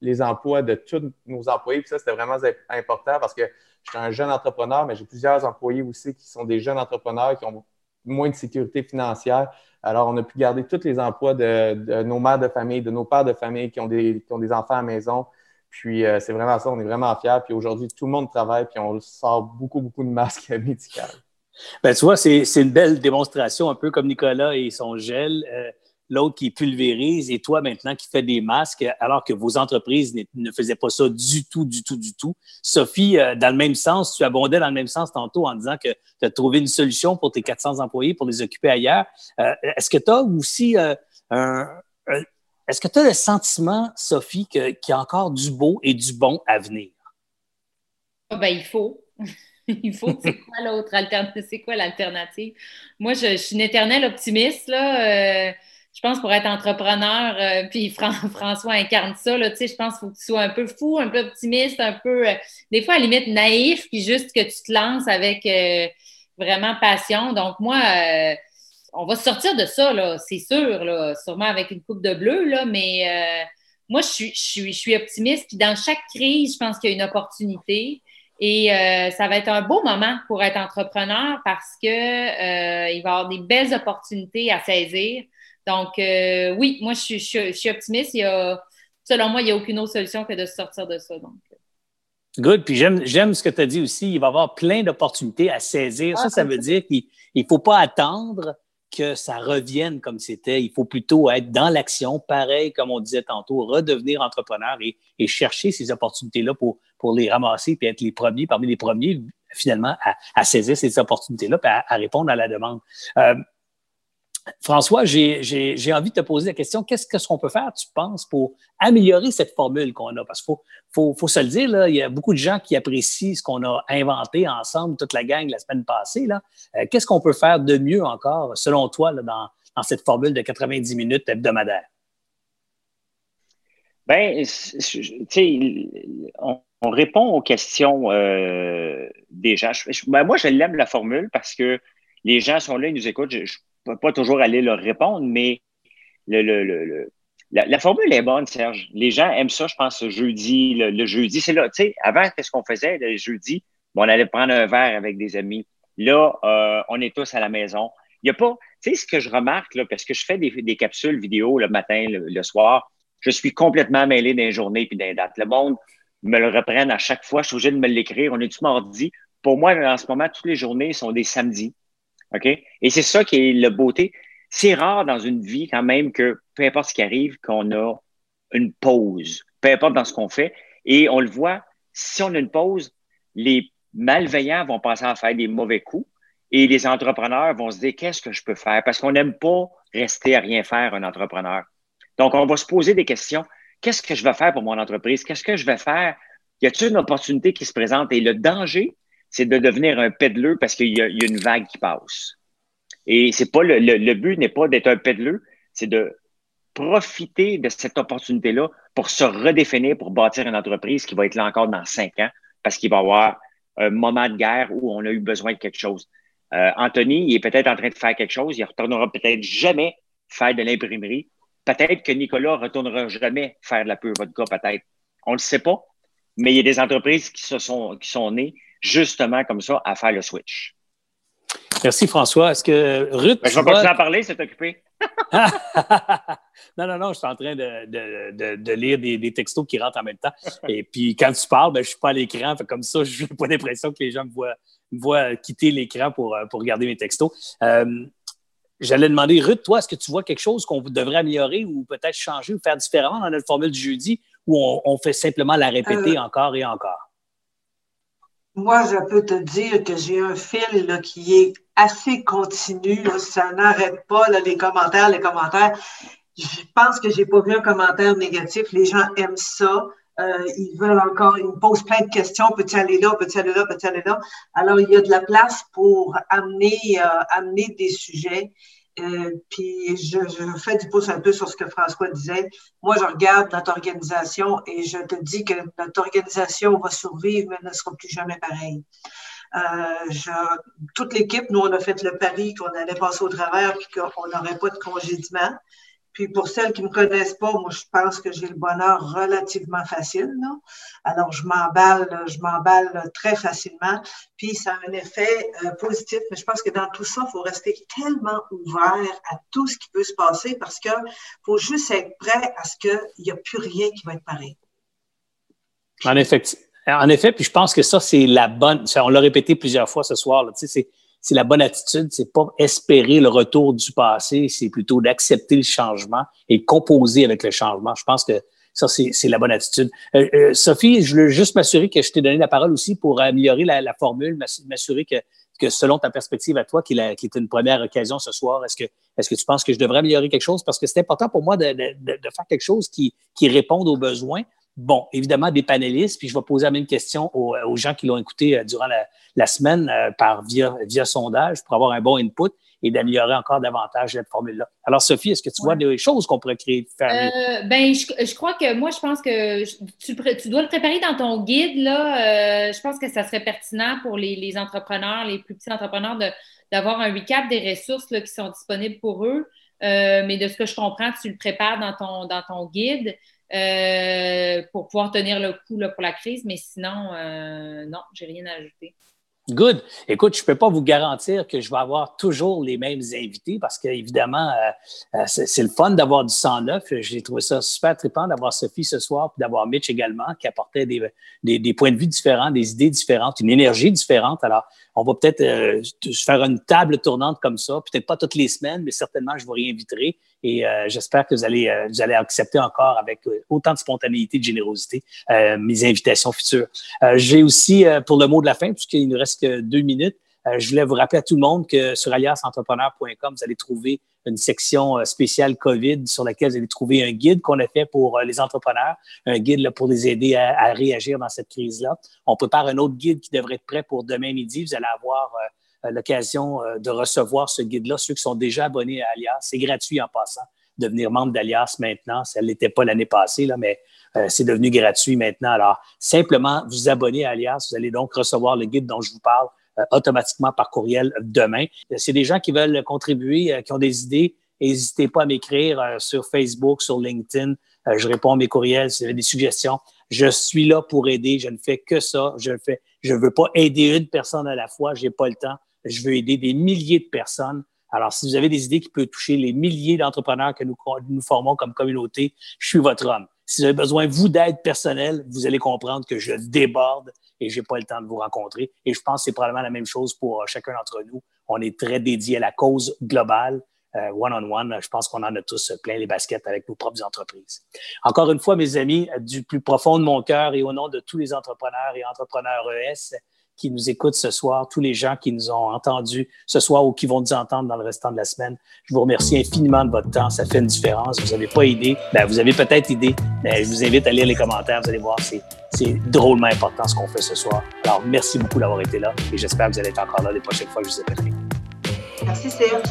les emplois de tous nos employés. Puis ça, c'était vraiment important parce que je suis un jeune entrepreneur, mais j'ai plusieurs employés aussi qui sont des jeunes entrepreneurs qui ont moins de sécurité financière. Alors, on a pu garder tous les emplois de, nos mères de famille, de nos pères de famille qui ont des, qui ont des enfants à la maison. Puis, euh, c'est vraiment ça, on est vraiment fiers. Puis aujourd'hui, tout le monde travaille, puis on sort beaucoup, beaucoup de masques médicaux. Ben, tu vois, c'est une belle démonstration, un peu comme Nicolas et son gel. Euh, l'autre qui pulvérise et toi maintenant qui fais des masques alors que vos entreprises ne faisaient pas ça du tout, du tout, du tout. Sophie, euh, dans le même sens, tu abondais dans le même sens tantôt en disant que tu as trouvé une solution pour tes 400 employés pour les occuper ailleurs. Euh, est-ce que tu as aussi un, est-ce que tu as le sentiment, Sophie, qu'il y a encore du beau et du bon à venir? Ah, ben, il faut. il faut. C'est quoi l'autre alternative? C'est quoi l'alternative? Moi, je, suis une éternelle optimiste. Là je pense pour être entrepreneur, euh, puis François incarne ça, là, je pense qu'il faut que tu sois un peu fou, un peu optimiste, un peu, euh, des fois à la limite naïf, puis juste que tu te lances avec euh, vraiment passion. Donc moi, on va sortir de ça, là, c'est sûr, là, sûrement avec une coupe de bleu, là, mais moi, je, suis, je suis optimiste, puis dans chaque crise, je pense qu'il y a une opportunité. Et ça va être un beau moment pour être entrepreneur parce que il va y avoir des belles opportunités à saisir. Donc, euh, oui, moi, je suis, optimiste. selon moi, il n'y a aucune autre solution que de sortir de ça. Donc. Good. Puis j'aime ce que tu as dit aussi. Il va y avoir plein d'opportunités à saisir. ça, ça veut dire qu'il ne faut pas attendre que ça revienne comme c'était. Il faut plutôt être dans l'action, pareil comme on disait tantôt, redevenir entrepreneur et, chercher ces opportunités-là pour, pour les ramasser et être les premiers, parmi les premiers, finalement, à, saisir ces opportunités-là et à, répondre à la demande. Euh, François, j'ai envie de te poser la question, qu'est-ce qu'on peut faire, tu penses, pour améliorer cette formule qu'on a? Parce qu'il faut, faut, se le dire, là, il y a beaucoup de gens qui apprécient ce qu'on a inventé ensemble, toute la gang, la semaine passée. Euh, qu'est-ce qu'on peut faire de mieux encore, selon toi, là, dans, dans, cette formule de 90 minutes hebdomadaires? Bien, tu sais, on, répond aux questions euh, des gens. Ben, moi, je l'aime, la formule, parce que les gens sont là, ils nous écoutent. Je, pas toujours aller leur répondre, mais le, le, le, la, formule est bonne, Serge. Les gens aiment ça, je pense, jeudi. Le, jeudi, c'est là. Tu sais, avant, qu'est-ce qu'on faisait le jeudi? on allait prendre un verre avec des amis. Là, euh, on est tous à la maison. Il n'y a pas, tu sais, ce que je remarque, là, parce que je fais des, capsules vidéo le matin, le, soir, je suis complètement mêlé des journées puis des dates. Le monde me le reprenne à chaque fois. Je suis obligé de me l'écrire. On est-tu mardi? Pour moi, en ce moment, toutes les journées sont des samedis. OK? Et c'est ça qui est la beauté. C'est rare dans une vie quand même que peu importe ce qui arrive, qu'on a une pause, peu importe dans ce qu'on fait. Et on le voit, si on a une pause, les malveillants vont penser à faire des mauvais coups et les entrepreneurs vont se dire qu'est-ce que je peux faire? Parce qu'on n'aime pas rester à rien faire un entrepreneur. Donc, on va se poser des questions. Qu'est-ce que je vais faire pour mon entreprise? Qu'est-ce que je vais faire? Y a-t-il une opportunité qui se présente? Et le danger, c'est de devenir un pédeleux parce qu'il y, a une vague qui passe. Et c'est pas le, le, but n'est pas d'être un pédeleux, c'est de profiter de cette opportunité-là pour se redéfinir, pour bâtir une entreprise qui va être là encore dans cinq ans parce qu'il va y avoir un moment de guerre où on a eu besoin de quelque chose. Euh, Anthony, il est peut-être en train de faire quelque chose, il retournera peut-être jamais faire de l'imprimerie. Peut-être que Nicolas retournera jamais faire de la pure vodka, peut-être. On ne le sait pas, mais il y a des entreprises qui se sont, qui sont nées justement comme ça à faire le switch. Merci François. Est-ce que Ruth. Ben, je vais continuer à parler, c'est occupé. non, non, non, je suis en train de, de, lire des, textos qui rentrent en même temps. Et puis quand tu parles, ben, je ne suis pas à l'écran. Comme ça, je n'ai pas l'impression que les gens me voient, voient quitter l'écran pour, pour regarder mes textos. Euh, j'allais demander, Ruth, toi, est-ce que tu vois quelque chose qu'on devrait améliorer ou peut-être changer ou faire différemment dans notre formule du jeudi ou on, fait simplement la répéter euh, encore et encore? Moi, je peux te dire que j'ai un fil là, qui est assez continu. ça n'arrête pas là, les commentaires, les commentaires. Je pense que j'ai pas vu un commentaire négatif. Les gens aiment ça. Euh, ils veulent encore, ils me posent plein de questions. Peux-tu aller là? Peux-tu aller là? Peux-tu aller là? Alors, il y a de la place pour amener, euh, amener des sujets. Euh, puis je, je, fais du pouce un peu sur ce que François disait. Moi, je regarde notre organisation et je te dis que notre organisation va survivre, mais ne sera plus jamais pareille. Euh, je, toute l'équipe, nous, on a fait le pari qu'on allait passer au travers puis qu'on n'aurait pas de congédiement. Puis pour celles qui ne me connaissent pas, moi, je pense que j'ai le bonheur relativement facile. Là. Alors, je m'emballe, je m'emballe très facilement. Puis ça a un effet euh, positif. Mais je pense que dans tout ça, il faut rester tellement ouvert à tout ce qui peut se passer parce que faut juste être prêt à ce qu'il n'y a plus rien qui va être pareil. En effet, en effet, puis je pense que ça, c'est la bonne. On l'a répété plusieurs fois ce soir. Là, c'est c'est la bonne attitude, c'est pas espérer le retour du passé, c'est plutôt d'accepter le changement et composer avec le changement. Je pense que ça, c'est la bonne attitude. Euh, euh, Sophie, je veux juste m'assurer que je t'ai donné la parole aussi pour améliorer la, la formule, m'assurer que, que selon ta perspective à toi, qui, est une première occasion ce soir, est-ce que, est-ce que tu penses que je devrais améliorer quelque chose? Parce que c'est important pour moi de, de, de, faire quelque chose qui, qui réponde aux besoins, bon, évidemment, des panélistes, puis je vais poser la même question aux, aux gens qui l'ont écouté euh, durant la, la semaine euh, par via, via sondage pour avoir un bon input et d'améliorer encore davantage cette formule-là. Alors, Sophie, est-ce que tu vois des choses qu'on pourrait créer? Faire euh, ben, je, je, crois que moi, je pense que tu, tu dois le préparer dans ton guide. Là, je pense que ça serait pertinent pour les, les entrepreneurs, les plus petits entrepreneurs, d'avoir un recap des ressources là, qui sont disponibles pour eux. mais de ce que je comprends, tu le prépares dans ton, dans ton guide. Euh, pour pouvoir tenir le coup là, pour la crise, mais sinon, euh, non, j'ai rien à ajouter. Good. Écoute, je ne peux pas vous garantir que je vais avoir toujours les mêmes invités parce qu'évidemment, euh, euh, c'est le fun d'avoir du sang neuf. J'ai trouvé ça super trippant d'avoir Sophie ce soir puis d'avoir Mitch également qui apportait des, des, des, points de vue différents, des idées différentes, une énergie différente. Alors, on va peut-être euh, faire une table tournante comme ça, peut-être pas toutes les semaines, mais certainement, je vous réinviterai et euh, j'espère que vous allez, euh, vous allez accepter encore avec autant de spontanéité de générosité mes invitations futures. J'ai aussi, pour le mot de la fin, puisqu'il nous reste que deux minutes, je voulais vous rappeler à tout le monde que sur aliasentrepreneur.com, vous allez trouver une section euh, spéciale COVID sur laquelle vous allez trouver un guide qu'on a fait pour euh, les entrepreneurs, un guide là, pour les aider à, réagir dans cette crise-là. On prépare un autre guide qui devrait être prêt pour demain midi. Vous allez avoir euh, l'occasion de recevoir ce guide-là, ceux qui sont déjà abonnés à Alias. C'est gratuit en passant. Devenir membre d'Alias maintenant, ça ne l'était pas l'année passée, là, mais c'est devenu gratuit maintenant. Alors, simplement vous abonner à Alias, vous allez donc recevoir le guide dont je vous parle euh, automatiquement par courriel demain. C'est des gens qui veulent contribuer, euh, qui ont des idées. N'hésitez pas à m'écrire euh, sur Facebook, sur LinkedIn. je réponds à mes courriels si vous avez des suggestions. Je suis là pour aider. Je ne fais que ça. Je ne je veux pas aider une personne à la fois. J'ai pas le temps. Je veux aider des milliers de personnes. Alors, si vous avez des idées qui peuvent toucher les milliers d'entrepreneurs que nous, nous formons comme communauté, je suis votre homme. Si vous avez besoin, vous, d'aide personnelle, vous allez comprendre que je déborde et j'ai pas le temps de vous rencontrer. Et je pense que c'est probablement la même chose pour euh, chacun d'entre nous. On est très dédié à la cause globale. Euh, one-on-one, je pense qu'on en a tous plein les baskets avec nos propres entreprises. Encore une fois, mes amis, du plus profond de mon cœur et au nom de tous les entrepreneurs et entrepreneurs ES, qui nous écoutent ce soir, tous les gens qui nous ont entendus ce soir ou qui vont nous entendre dans le restant de la semaine. Je vous remercie infiniment de votre temps. Ça fait une différence. Vous n'avez pas idée. Ben, vous avez peut-être idée. Mais je vous invite à lire les commentaires. Vous allez voir, c'est, c'est drôlement important ce qu'on fait ce soir. Alors, merci beaucoup d'avoir été là et j'espère que vous allez être encore là les prochaines fois que je vous appellerai. Merci Serge.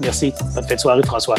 Merci. Bonne fête de soirée, François.